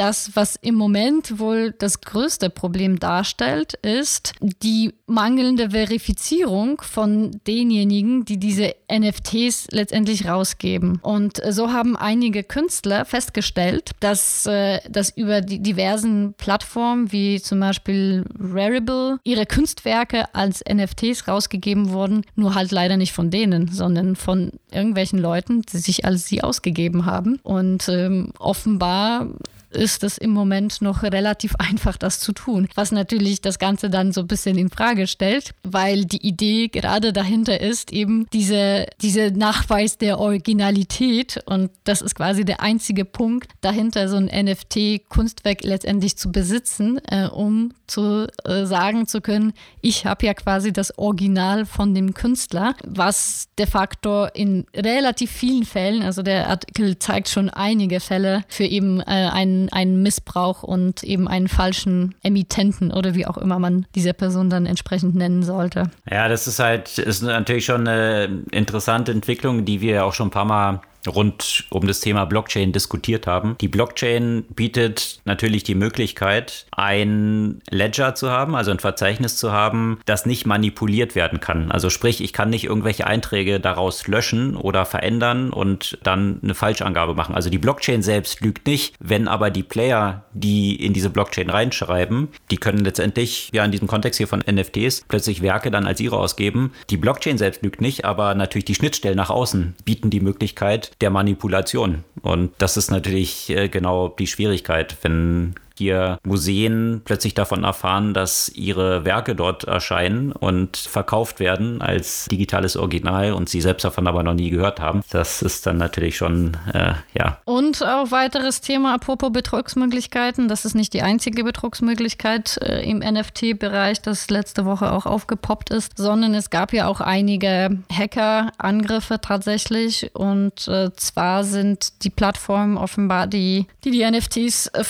das, was im Moment wohl das größte Problem darstellt, ist die mangelnde Verifizierung von denjenigen, die diese NFTs letztendlich rausgeben. Und so haben einige Künstler festgestellt, dass, äh, dass über die diversen Plattformen wie zum Beispiel Rarible ihre Kunstwerke als NFTs rausgegeben wurden, nur halt leider nicht von denen, sondern von irgendwelchen Leuten, die sich als sie ausgegeben haben. Und ähm, offenbar ist es im Moment noch relativ einfach, das zu tun. Was natürlich das Ganze dann so ein bisschen in Frage stellt, weil die Idee gerade dahinter ist, eben diese, diese Nachweis der Originalität und das ist quasi der einzige Punkt dahinter, so ein NFT-Kunstwerk letztendlich zu besitzen, äh, um zu äh, sagen zu können, ich habe ja quasi das Original von dem Künstler, was de facto in relativ vielen Fällen, also der Artikel zeigt schon einige Fälle für eben äh, einen einen, Missbrauch und eben einen falschen Emittenten oder wie auch immer man diese Person dann entsprechend nennen sollte. Ja, das ist halt, ist natürlich schon eine interessante Entwicklung, die wir auch schon ein paar Mal rund um das Thema Blockchain diskutiert haben. Die Blockchain bietet natürlich die Möglichkeit, ein Ledger zu haben, also ein Verzeichnis zu haben, das nicht manipuliert werden kann. Also sprich, ich kann nicht irgendwelche Einträge daraus löschen oder verändern und dann eine Falschangabe machen. Also die Blockchain selbst lügt nicht, wenn aber die Player, die in diese Blockchain reinschreiben, die können letztendlich ja in diesem Kontext hier von NFTs plötzlich Werke dann als ihre ausgeben. Die Blockchain selbst lügt nicht, aber natürlich die Schnittstellen nach außen bieten die Möglichkeit, der Manipulation. Und das ist natürlich äh, genau die Schwierigkeit, wenn hier Museen plötzlich davon erfahren, dass ihre Werke dort erscheinen und verkauft werden als digitales Original und sie selbst davon aber noch nie gehört haben. Das ist dann natürlich schon, äh, ja. Und auch weiteres Thema, apropos Betrugsmöglichkeiten. Das ist nicht die einzige Betrugsmöglichkeit äh, im NFT-Bereich, das letzte Woche auch aufgepoppt ist, sondern es gab ja auch einige Hacker-Angriffe tatsächlich. Und äh, zwar sind die Plattformen offenbar, die die, die NFTs äh,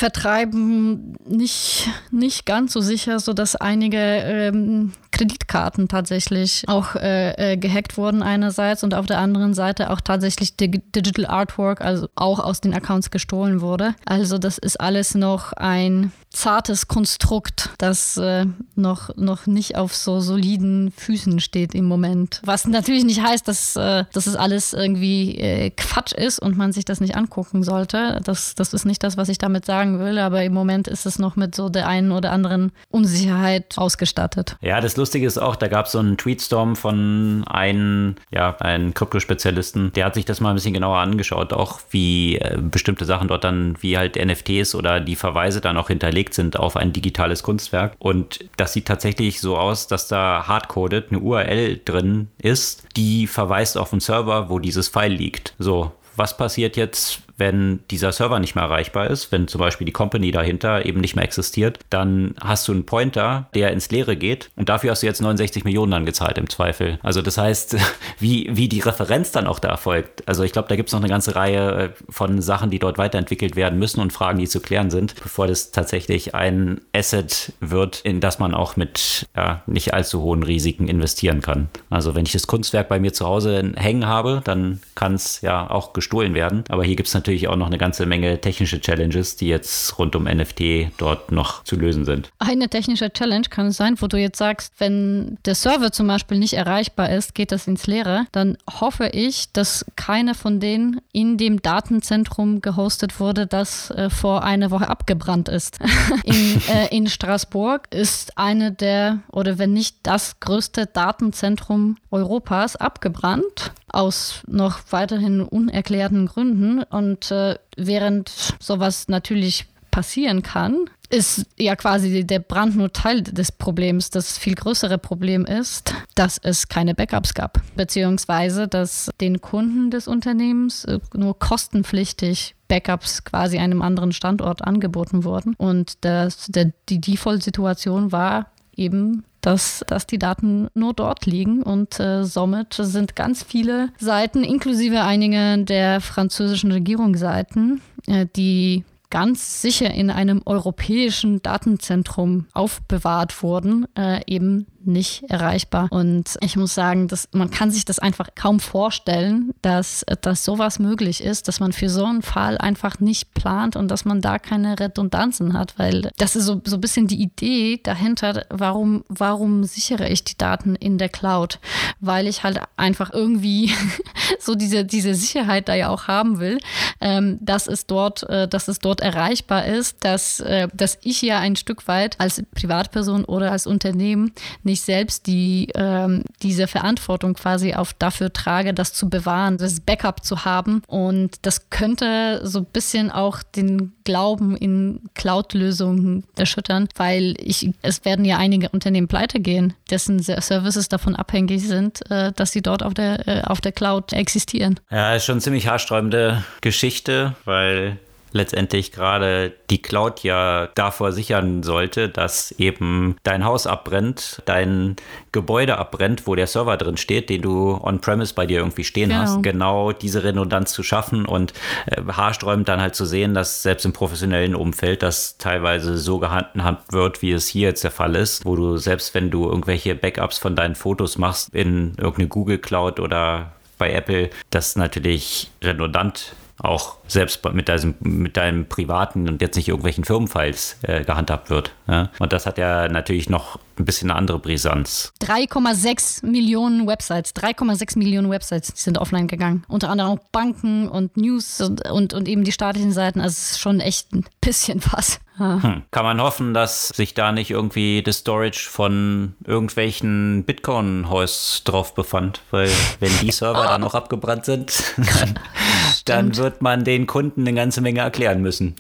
vertreiben, nicht, nicht ganz so sicher, sodass einige ähm, Kreditkarten tatsächlich auch äh, äh, gehackt wurden einerseits und auf der anderen Seite auch tatsächlich Digital Artwork, also auch aus den Accounts gestohlen wurde. Also das ist alles noch ein zartes Konstrukt, das äh, noch, noch nicht auf so soliden Füßen steht im Moment. Was natürlich nicht heißt, dass, äh, dass es alles irgendwie äh, Quatsch ist und man sich das nicht angucken sollte. Das, das ist nicht das, was ich damit sagen will, aber im Moment ist es noch mit so der einen oder anderen Unsicherheit ausgestattet. Ja, das Lustige ist auch, da gab es so einen Tweetstorm von einem, ja, einem Kryptospezialisten, der hat sich das mal ein bisschen genauer angeschaut, auch wie äh, bestimmte Sachen dort dann, wie halt NFTs oder die Verweise dann auch hinterlegt sind auf ein digitales Kunstwerk. Und das sieht tatsächlich so aus, dass da hardcoded eine URL drin ist, die verweist auf einen Server, wo dieses File liegt. So, was passiert jetzt, wenn dieser Server nicht mehr erreichbar ist, wenn zum Beispiel die Company dahinter eben nicht mehr existiert, dann hast du einen Pointer, der ins Leere geht und dafür hast du jetzt 69 Millionen dann gezahlt im Zweifel. Also das heißt, wie, wie die Referenz dann auch da erfolgt. Also ich glaube, da gibt es noch eine ganze Reihe äh, von Sachen, die dort weiterentwickelt werden müssen und Fragen, die zu klären sind, bevor das tatsächlich ein Asset wird, in das man auch mit ja, nicht allzu hohen Risiken investieren kann. Also wenn ich das Kunstwerk bei mir zu Hause hängen habe, dann kann es ja auch gestohlen werden. Aber hier gibt es natürlich natürlich auch noch eine ganze Menge technische Challenges, die jetzt rund um NFT dort noch zu lösen sind. Eine technische Challenge kann es sein, wo du jetzt sagst, wenn der Server zum Beispiel nicht erreichbar ist, geht das ins Leere, dann hoffe ich, dass keine von denen in dem Datenzentrum gehostet wurde, das äh, vor einer Woche abgebrannt ist. in, äh, in Straßburg ist eine der, oder wenn nicht das größte Datenzentrum Europas abgebrannt aus noch weiterhin unerklärten Gründen. Und äh, während sowas natürlich passieren kann, ist ja quasi der Brand nur Teil des Problems. Das viel größere Problem ist, dass es keine Backups gab, beziehungsweise dass den Kunden des Unternehmens äh, nur kostenpflichtig Backups quasi einem anderen Standort angeboten wurden. Und das, der, die Default-Situation war eben dass, dass die Daten nur dort liegen und äh, somit sind ganz viele Seiten, inklusive einige der französischen Regierungsseiten, äh, die ganz sicher in einem europäischen Datenzentrum aufbewahrt wurden, äh, eben nicht erreichbar. Und ich muss sagen, dass man kann sich das einfach kaum vorstellen, dass, dass sowas möglich ist, dass man für so einen Fall einfach nicht plant und dass man da keine Redundanzen hat, weil das ist so, so ein bisschen die Idee dahinter, warum, warum sichere ich die Daten in der Cloud? Weil ich halt einfach irgendwie so diese, diese Sicherheit da ja auch haben will, ähm, dass es dort, äh, dass es dort erreichbar ist, dass, äh, dass ich ja ein Stück weit als Privatperson oder als Unternehmen nicht selbst die, ähm, diese Verantwortung quasi auf dafür trage, das zu bewahren, das Backup zu haben. Und das könnte so ein bisschen auch den Glauben in Cloud-Lösungen erschüttern, weil ich, es werden ja einige Unternehmen pleite gehen, dessen Services davon abhängig sind, äh, dass sie dort auf der, äh, auf der Cloud existieren. Ja, ist schon eine ziemlich haarsträubende Geschichte, weil letztendlich gerade die Cloud ja davor sichern sollte, dass eben dein Haus abbrennt, dein Gebäude abbrennt, wo der Server drin steht, den du on-premise bei dir irgendwie stehen genau. hast, genau diese Redundanz zu schaffen und äh, haarsträubend dann halt zu sehen, dass selbst im professionellen Umfeld das teilweise so gehandhabt wird, wie es hier jetzt der Fall ist, wo du selbst wenn du irgendwelche Backups von deinen Fotos machst in irgendeine Google Cloud oder bei Apple, das natürlich redundant auch selbst mit deinem, mit deinem privaten und jetzt nicht irgendwelchen Firmenfiles äh, gehandhabt wird. Ja? Und das hat ja natürlich noch ein bisschen eine andere Brisanz. 3,6 Millionen Websites, 3,6 Millionen Websites sind offline gegangen. Unter anderem auch Banken und News und, und, und eben die staatlichen Seiten. Also es ist schon echt ein bisschen was. Hm. Kann man hoffen, dass sich da nicht irgendwie das Storage von irgendwelchen Bitcoin-Hosts drauf befand, weil wenn die Server dann noch abgebrannt sind, dann, dann wird man den Kunden eine ganze Menge erklären müssen.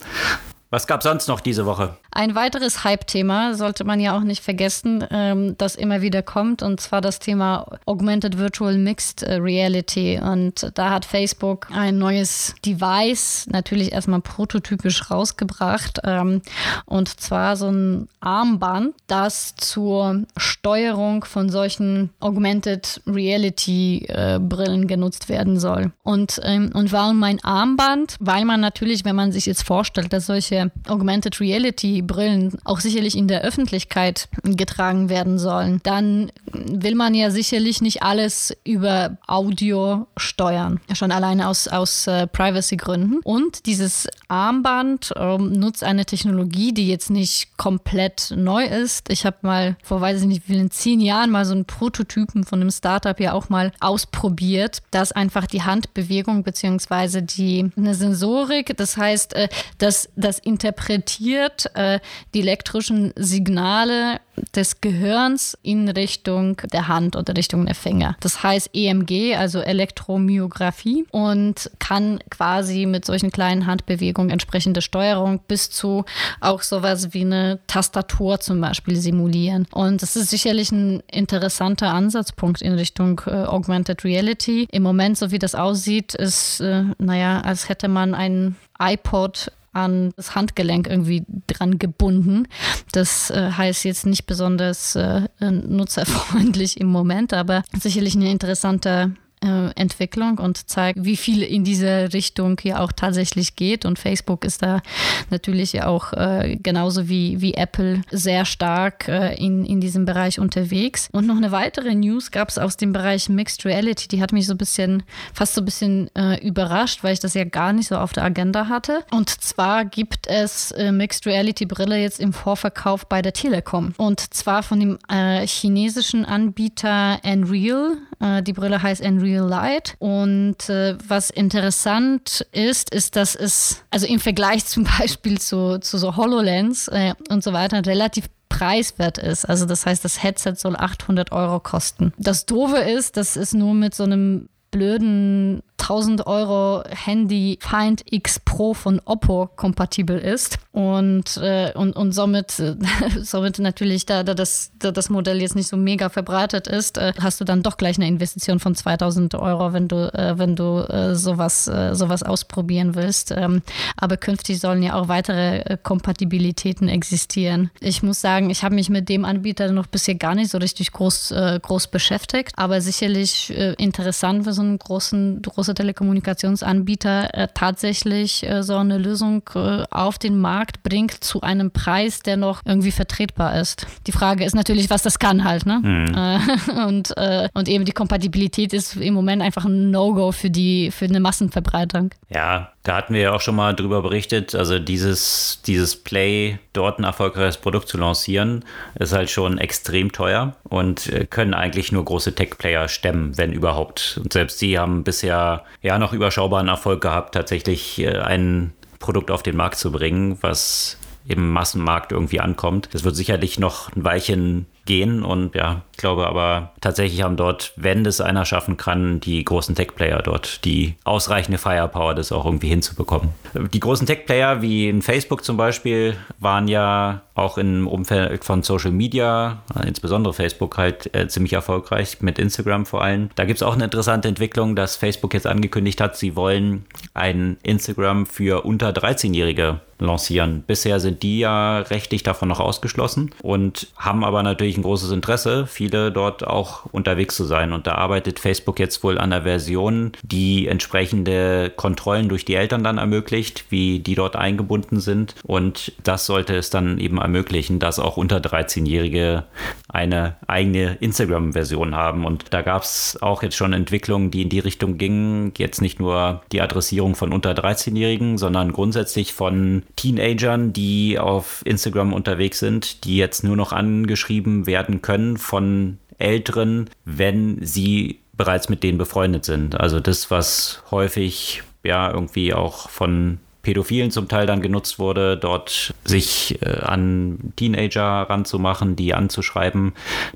Was gab sonst noch diese Woche? Ein weiteres Hype-Thema sollte man ja auch nicht vergessen, ähm, das immer wieder kommt, und zwar das Thema Augmented Virtual Mixed äh, Reality. Und da hat Facebook ein neues Device, natürlich erstmal prototypisch rausgebracht, ähm, und zwar so ein Armband, das zur Steuerung von solchen Augmented Reality äh, genutzt werden soll. Und, ähm, und warum mein Armband? Weil man natürlich, wenn man sich jetzt vorstellt, dass solche Augmented Reality Brillen auch sicherlich in der Öffentlichkeit getragen werden sollen, dann will man ja sicherlich nicht alles über Audio steuern. Schon alleine aus, aus äh, Privacy-Gründen. Und dieses Armband ähm, nutzt eine Technologie, die jetzt nicht komplett neu ist. Ich habe mal vor weiß ich nicht vielen zehn Jahren mal so einen Prototypen von einem Startup ja auch mal ausprobiert, dass einfach die Handbewegung beziehungsweise die eine Sensorik, das heißt, äh, dass das interpretiert äh, die elektrischen Signale des Gehirns in Richtung der Hand oder Richtung der Finger. Das heißt EMG, also Elektromyographie und kann quasi mit solchen kleinen Handbewegungen entsprechende Steuerung bis zu auch sowas wie eine Tastatur zum Beispiel simulieren. Und das ist sicherlich ein interessanter Ansatzpunkt in Richtung äh, Augmented Reality. Im Moment, so wie das aussieht, ist, äh, naja, als hätte man ein iPod an das Handgelenk irgendwie dran gebunden. Das äh, heißt jetzt nicht besonders äh, nutzerfreundlich im Moment, aber sicherlich eine interessante äh, Entwicklung und zeigt, wie viel in diese Richtung hier auch tatsächlich geht. Und Facebook ist da natürlich auch äh, genauso wie, wie Apple sehr stark äh, in, in diesem Bereich unterwegs. Und noch eine weitere News gab es aus dem Bereich Mixed Reality. Die hat mich so ein bisschen, fast so ein bisschen äh, überrascht, weil ich das ja gar nicht so auf der Agenda hatte. Und zwar gibt es äh, Mixed Reality Brille jetzt im Vorverkauf bei der Telekom. Und zwar von dem chinesischen Anbieter Unreal. die Brille heißt Unreal Real Light. Und äh, was interessant ist, ist, dass es, also im Vergleich zum Beispiel zu, zu so HoloLens äh, und so weiter, relativ preiswert ist. Also das heißt, das Headset soll 800 Euro kosten. Das Doofe ist, dass es nur mit so einem blöden 1000 Euro Handy Find X Pro von Oppo kompatibel ist und, äh, und, und somit, äh, somit natürlich, da, da, das, da das Modell jetzt nicht so mega verbreitet ist, äh, hast du dann doch gleich eine Investition von 2000 Euro, wenn du, äh, wenn du äh, sowas, sowas ausprobieren willst. Ähm, aber künftig sollen ja auch weitere Kompatibilitäten existieren. Ich muss sagen, ich habe mich mit dem Anbieter noch bisher gar nicht so richtig groß, groß beschäftigt, aber sicherlich interessant für so einen großen, große große Telekommunikationsanbieter äh, tatsächlich äh, so eine Lösung äh, auf den Markt bringt zu einem Preis, der noch irgendwie vertretbar ist. Die Frage ist natürlich, was das kann halt. Ne? Mhm. und, und eben die Kompatibilität ist im Moment einfach ein No-Go für, für eine Massenverbreitung. Ja, da hatten wir ja auch schon mal drüber berichtet. Also dieses, dieses Play, dort ein erfolgreiches Produkt zu lancieren, ist halt schon extrem teuer und äh, können eigentlich nur große Tech-Player stemmen, wenn überhaupt. Und selbst die haben bisher ja noch überschaubaren Erfolg gehabt, tatsächlich äh, ein Produkt auf den Markt zu bringen, was im Massenmarkt irgendwie ankommt. Das wird sicherlich noch ein Weilchen gehen. Und ja, ich glaube aber tatsächlich haben dort, wenn das einer schaffen kann, die großen Tech-Player dort die ausreichende Firepower, das auch irgendwie hinzubekommen. Die großen Tech-Player wie in Facebook zum Beispiel waren ja auch im Umfeld von Social Media, insbesondere Facebook halt äh, ziemlich erfolgreich, mit Instagram vor allem. Da gibt es auch eine interessante Entwicklung, dass Facebook jetzt angekündigt hat, sie wollen ein Instagram für unter 13-Jährige lancieren. Bisher sind die ja rechtlich davon noch ausgeschlossen und haben aber natürlich ein großes Interesse, viele dort auch unterwegs zu sein. Und da arbeitet Facebook jetzt wohl an der Version, die entsprechende Kontrollen durch die Eltern dann ermöglicht, wie die dort eingebunden sind. Und das sollte es dann eben ermöglichen, dass auch unter 13-Jährige eine eigene Instagram-Version haben. Und da gab es auch jetzt schon Entwicklungen, die in die Richtung gingen. Jetzt nicht nur die Adressierung von unter 13-Jährigen, sondern grundsätzlich von Teenagern, die auf Instagram unterwegs sind, die jetzt nur noch angeschrieben werden können von Älteren, wenn sie bereits mit denen befreundet sind. Also das, was häufig ja irgendwie auch von Pädophilen zum Teil dann genutzt wurde, dort sich äh, an Teenager ranzumachen, die anzuschreiben,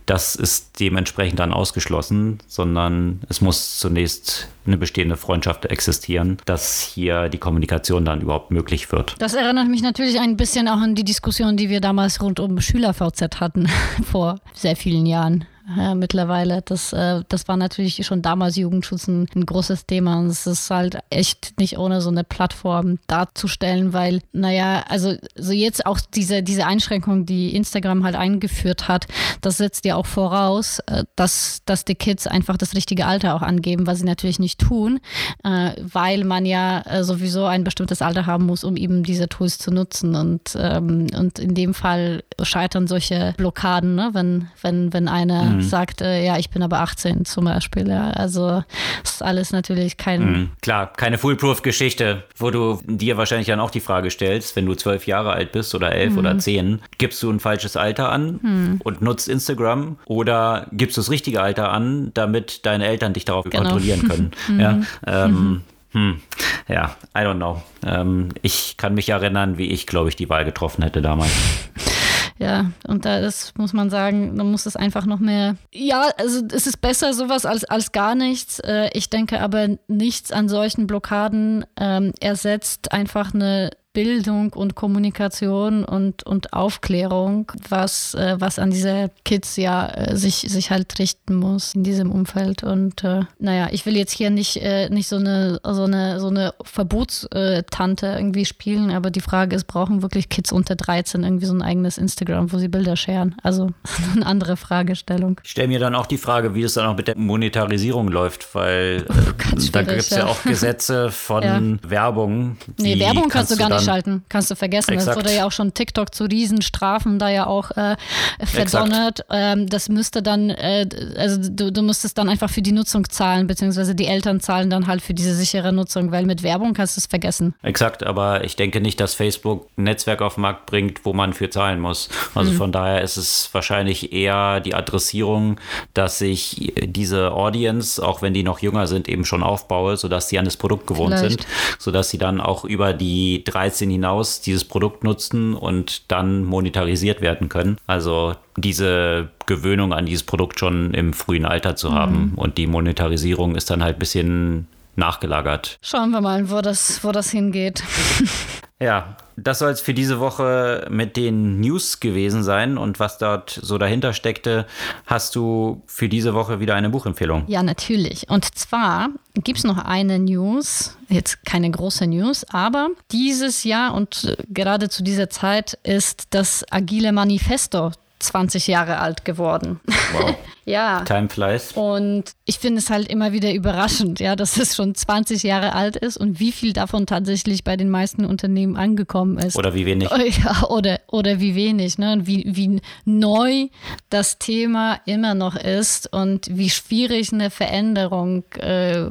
das ist dementsprechend dann ausgeschlossen, sondern es muss zunächst eine bestehende Freundschaft existieren, dass hier die Kommunikation dann überhaupt möglich wird. Das erinnert mich natürlich ein bisschen auch an die Diskussion, die wir damals rund um Schüler-VZ hatten, vor sehr vielen Jahren ja, mittlerweile. Das, äh, das war natürlich schon damals Jugendschutz ein, ein, großes Thema und es ist halt echt nicht ohne so eine Plattform darzustellen, weil, naja, also so jetzt auch diese, diese Einschränkung, die Instagram halt eingeführt hat, das setzt ja auch voraus, äh, dass, dass die Kids einfach das richtige Alter auch angeben, was sie natürlich nicht tun, äh, weil man ja äh, sowieso ein bestimmtes Alter haben muss, um eben diese Tools zu nutzen und, ähm, und in dem Fall scheitern solche Blockaden, ne? wenn, wenn, wenn eine mhm. sagt, äh, ja, ich bin aber 18 zum Beispiel. Ja. Also ist alles natürlich kein. Mhm. Klar, keine Foolproof-Geschichte, wo du dir wahrscheinlich dann auch die Frage stellst, wenn du zwölf Jahre alt bist oder elf mhm. oder zehn, gibst du ein falsches Alter an mhm. und nutzt Instagram oder gibst du das richtige Alter an, damit deine Eltern dich darauf genau. kontrollieren können. Mhm. ja, ähm, hm, ja, I don't know. Ähm, ich kann mich erinnern, wie ich, glaube ich, die Wahl getroffen hätte damals. Ja, und da ist, muss man sagen, da muss es einfach noch mehr. Ja, also es ist besser sowas als, als gar nichts. Äh, ich denke aber, nichts an solchen Blockaden ähm, ersetzt einfach eine Bildung und Kommunikation und, und Aufklärung, was, äh, was an diese Kids ja äh, sich, sich halt richten muss in diesem Umfeld. Und äh, naja, ich will jetzt hier nicht, äh, nicht so eine, so eine, so eine Verbotstante irgendwie spielen, aber die Frage ist, brauchen wirklich Kids unter 13 irgendwie so ein eigenes Instagram, wo sie Bilder scheren? Also eine andere Fragestellung. Ich stelle mir dann auch die Frage, wie es dann auch mit der Monetarisierung läuft, weil äh, da gibt es ja. ja. auch Gesetze von ja. Werbung. Nee, Werbung kannst, kannst du gar nicht einschalten, kannst du vergessen. Exakt. Das wurde ja auch schon TikTok zu Riesenstrafen da ja auch äh, verdonnert. Ähm, das müsste dann, äh, also du, du müsstest dann einfach für die Nutzung zahlen, beziehungsweise die Eltern zahlen dann halt für diese sichere Nutzung, weil mit Werbung kannst du es vergessen. Exakt, aber ich denke nicht, dass Facebook ein Netzwerk auf den Markt bringt, wo man für zahlen muss. Also mhm. von daher ist es wahrscheinlich eher die Adressierung, dass ich diese Audience, auch wenn die noch jünger sind, eben schon aufbaue, sodass sie an das Produkt gewohnt Vielleicht. sind, sodass sie dann auch über die 13 13 hinaus dieses Produkt nutzen und dann monetarisiert werden können. Also diese Gewöhnung an dieses Produkt schon im frühen Alter zu haben. Mhm. Und die Monetarisierung ist dann halt ein bisschen nachgelagert. Schauen wir mal, wo das, wo das hingeht. ja, das soll es für diese Woche mit den News gewesen sein und was dort so dahinter steckte. Hast du für diese Woche wieder eine Buchempfehlung? Ja, natürlich. Und zwar gibt es noch eine News, jetzt keine große News, aber dieses Jahr und gerade zu dieser Zeit ist das Agile Manifesto 20 Jahre alt geworden. Wow. Ja. Time flies. Und ich finde es halt immer wieder überraschend, ja, dass es schon 20 Jahre alt ist und wie viel davon tatsächlich bei den meisten Unternehmen angekommen ist. Oder wie wenig. Ja, oder, oder wie wenig, ne? Und wie, wie neu das Thema immer noch ist und wie schwierig eine Veränderung äh,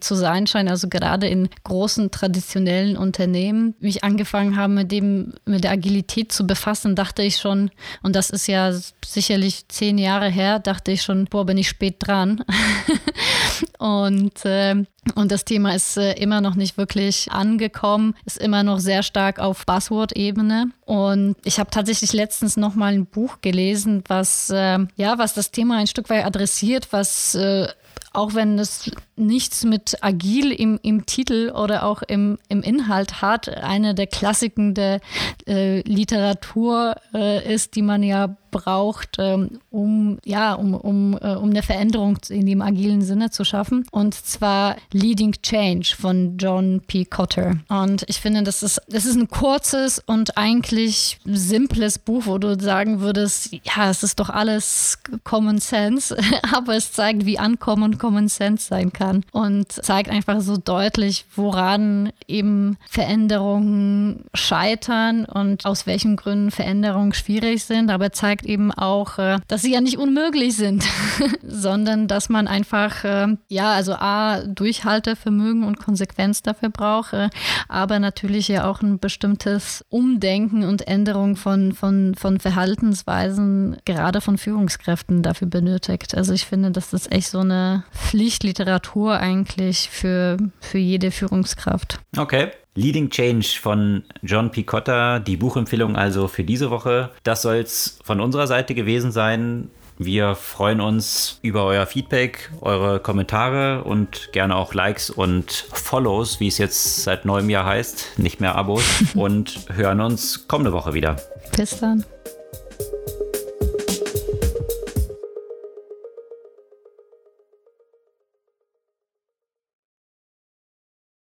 zu sein scheint. Also gerade in großen traditionellen Unternehmen, wie ich angefangen habe, mit dem, mit der Agilität zu befassen, dachte ich schon, und das ist ja sicherlich zehn Jahre her, dachte ich schon, boah, bin ich spät dran. und, äh, und das Thema ist äh, immer noch nicht wirklich angekommen, ist immer noch sehr stark auf Buzzword-Ebene. Und ich habe tatsächlich letztens noch mal ein Buch gelesen, was, äh, ja, was das Thema ein Stück weit adressiert, was äh, auch wenn es nichts mit agil im, im Titel oder auch im, im Inhalt hat, eine der Klassiken der äh, Literatur äh, ist, die man ja braucht, ähm, um, ja, um, um, äh, um eine Veränderung in dem agilen Sinne zu schaffen. Und zwar Leading Change von John P. Cotter. Und ich finde, das ist, das ist ein kurzes und eigentlich simples Buch, wo du sagen würdest, ja, es ist doch alles Common Sense, aber es zeigt, wie Ankommen Common Sense sein kann und zeigt einfach so deutlich, woran eben Veränderungen scheitern und aus welchen Gründen Veränderungen schwierig sind, aber zeigt zeigt eben auch, äh, dass sie ja nicht unmöglich sind, sondern dass man einfach, äh, ja, also A, Durchhaltevermögen und Konsequenz dafür braucht, äh, aber natürlich ja auch ein bestimmtes Umdenken und Änderung von, von, von Verhaltensweisen, gerade von Führungskräften dafür benötigt. Also ich finde, das ist echt so eine Pflichtliteratur eigentlich für, für jede Führungskraft. Okay. Leading Change von John Picotta, die Buchempfehlung also für diese Woche. Das soll es von unserer Seite gewesen sein. Wir freuen uns über euer Feedback, eure Kommentare und gerne auch Likes und Follows, wie es jetzt seit neuem Jahr heißt, nicht mehr Abos und hören uns kommende Woche wieder. Bis dann.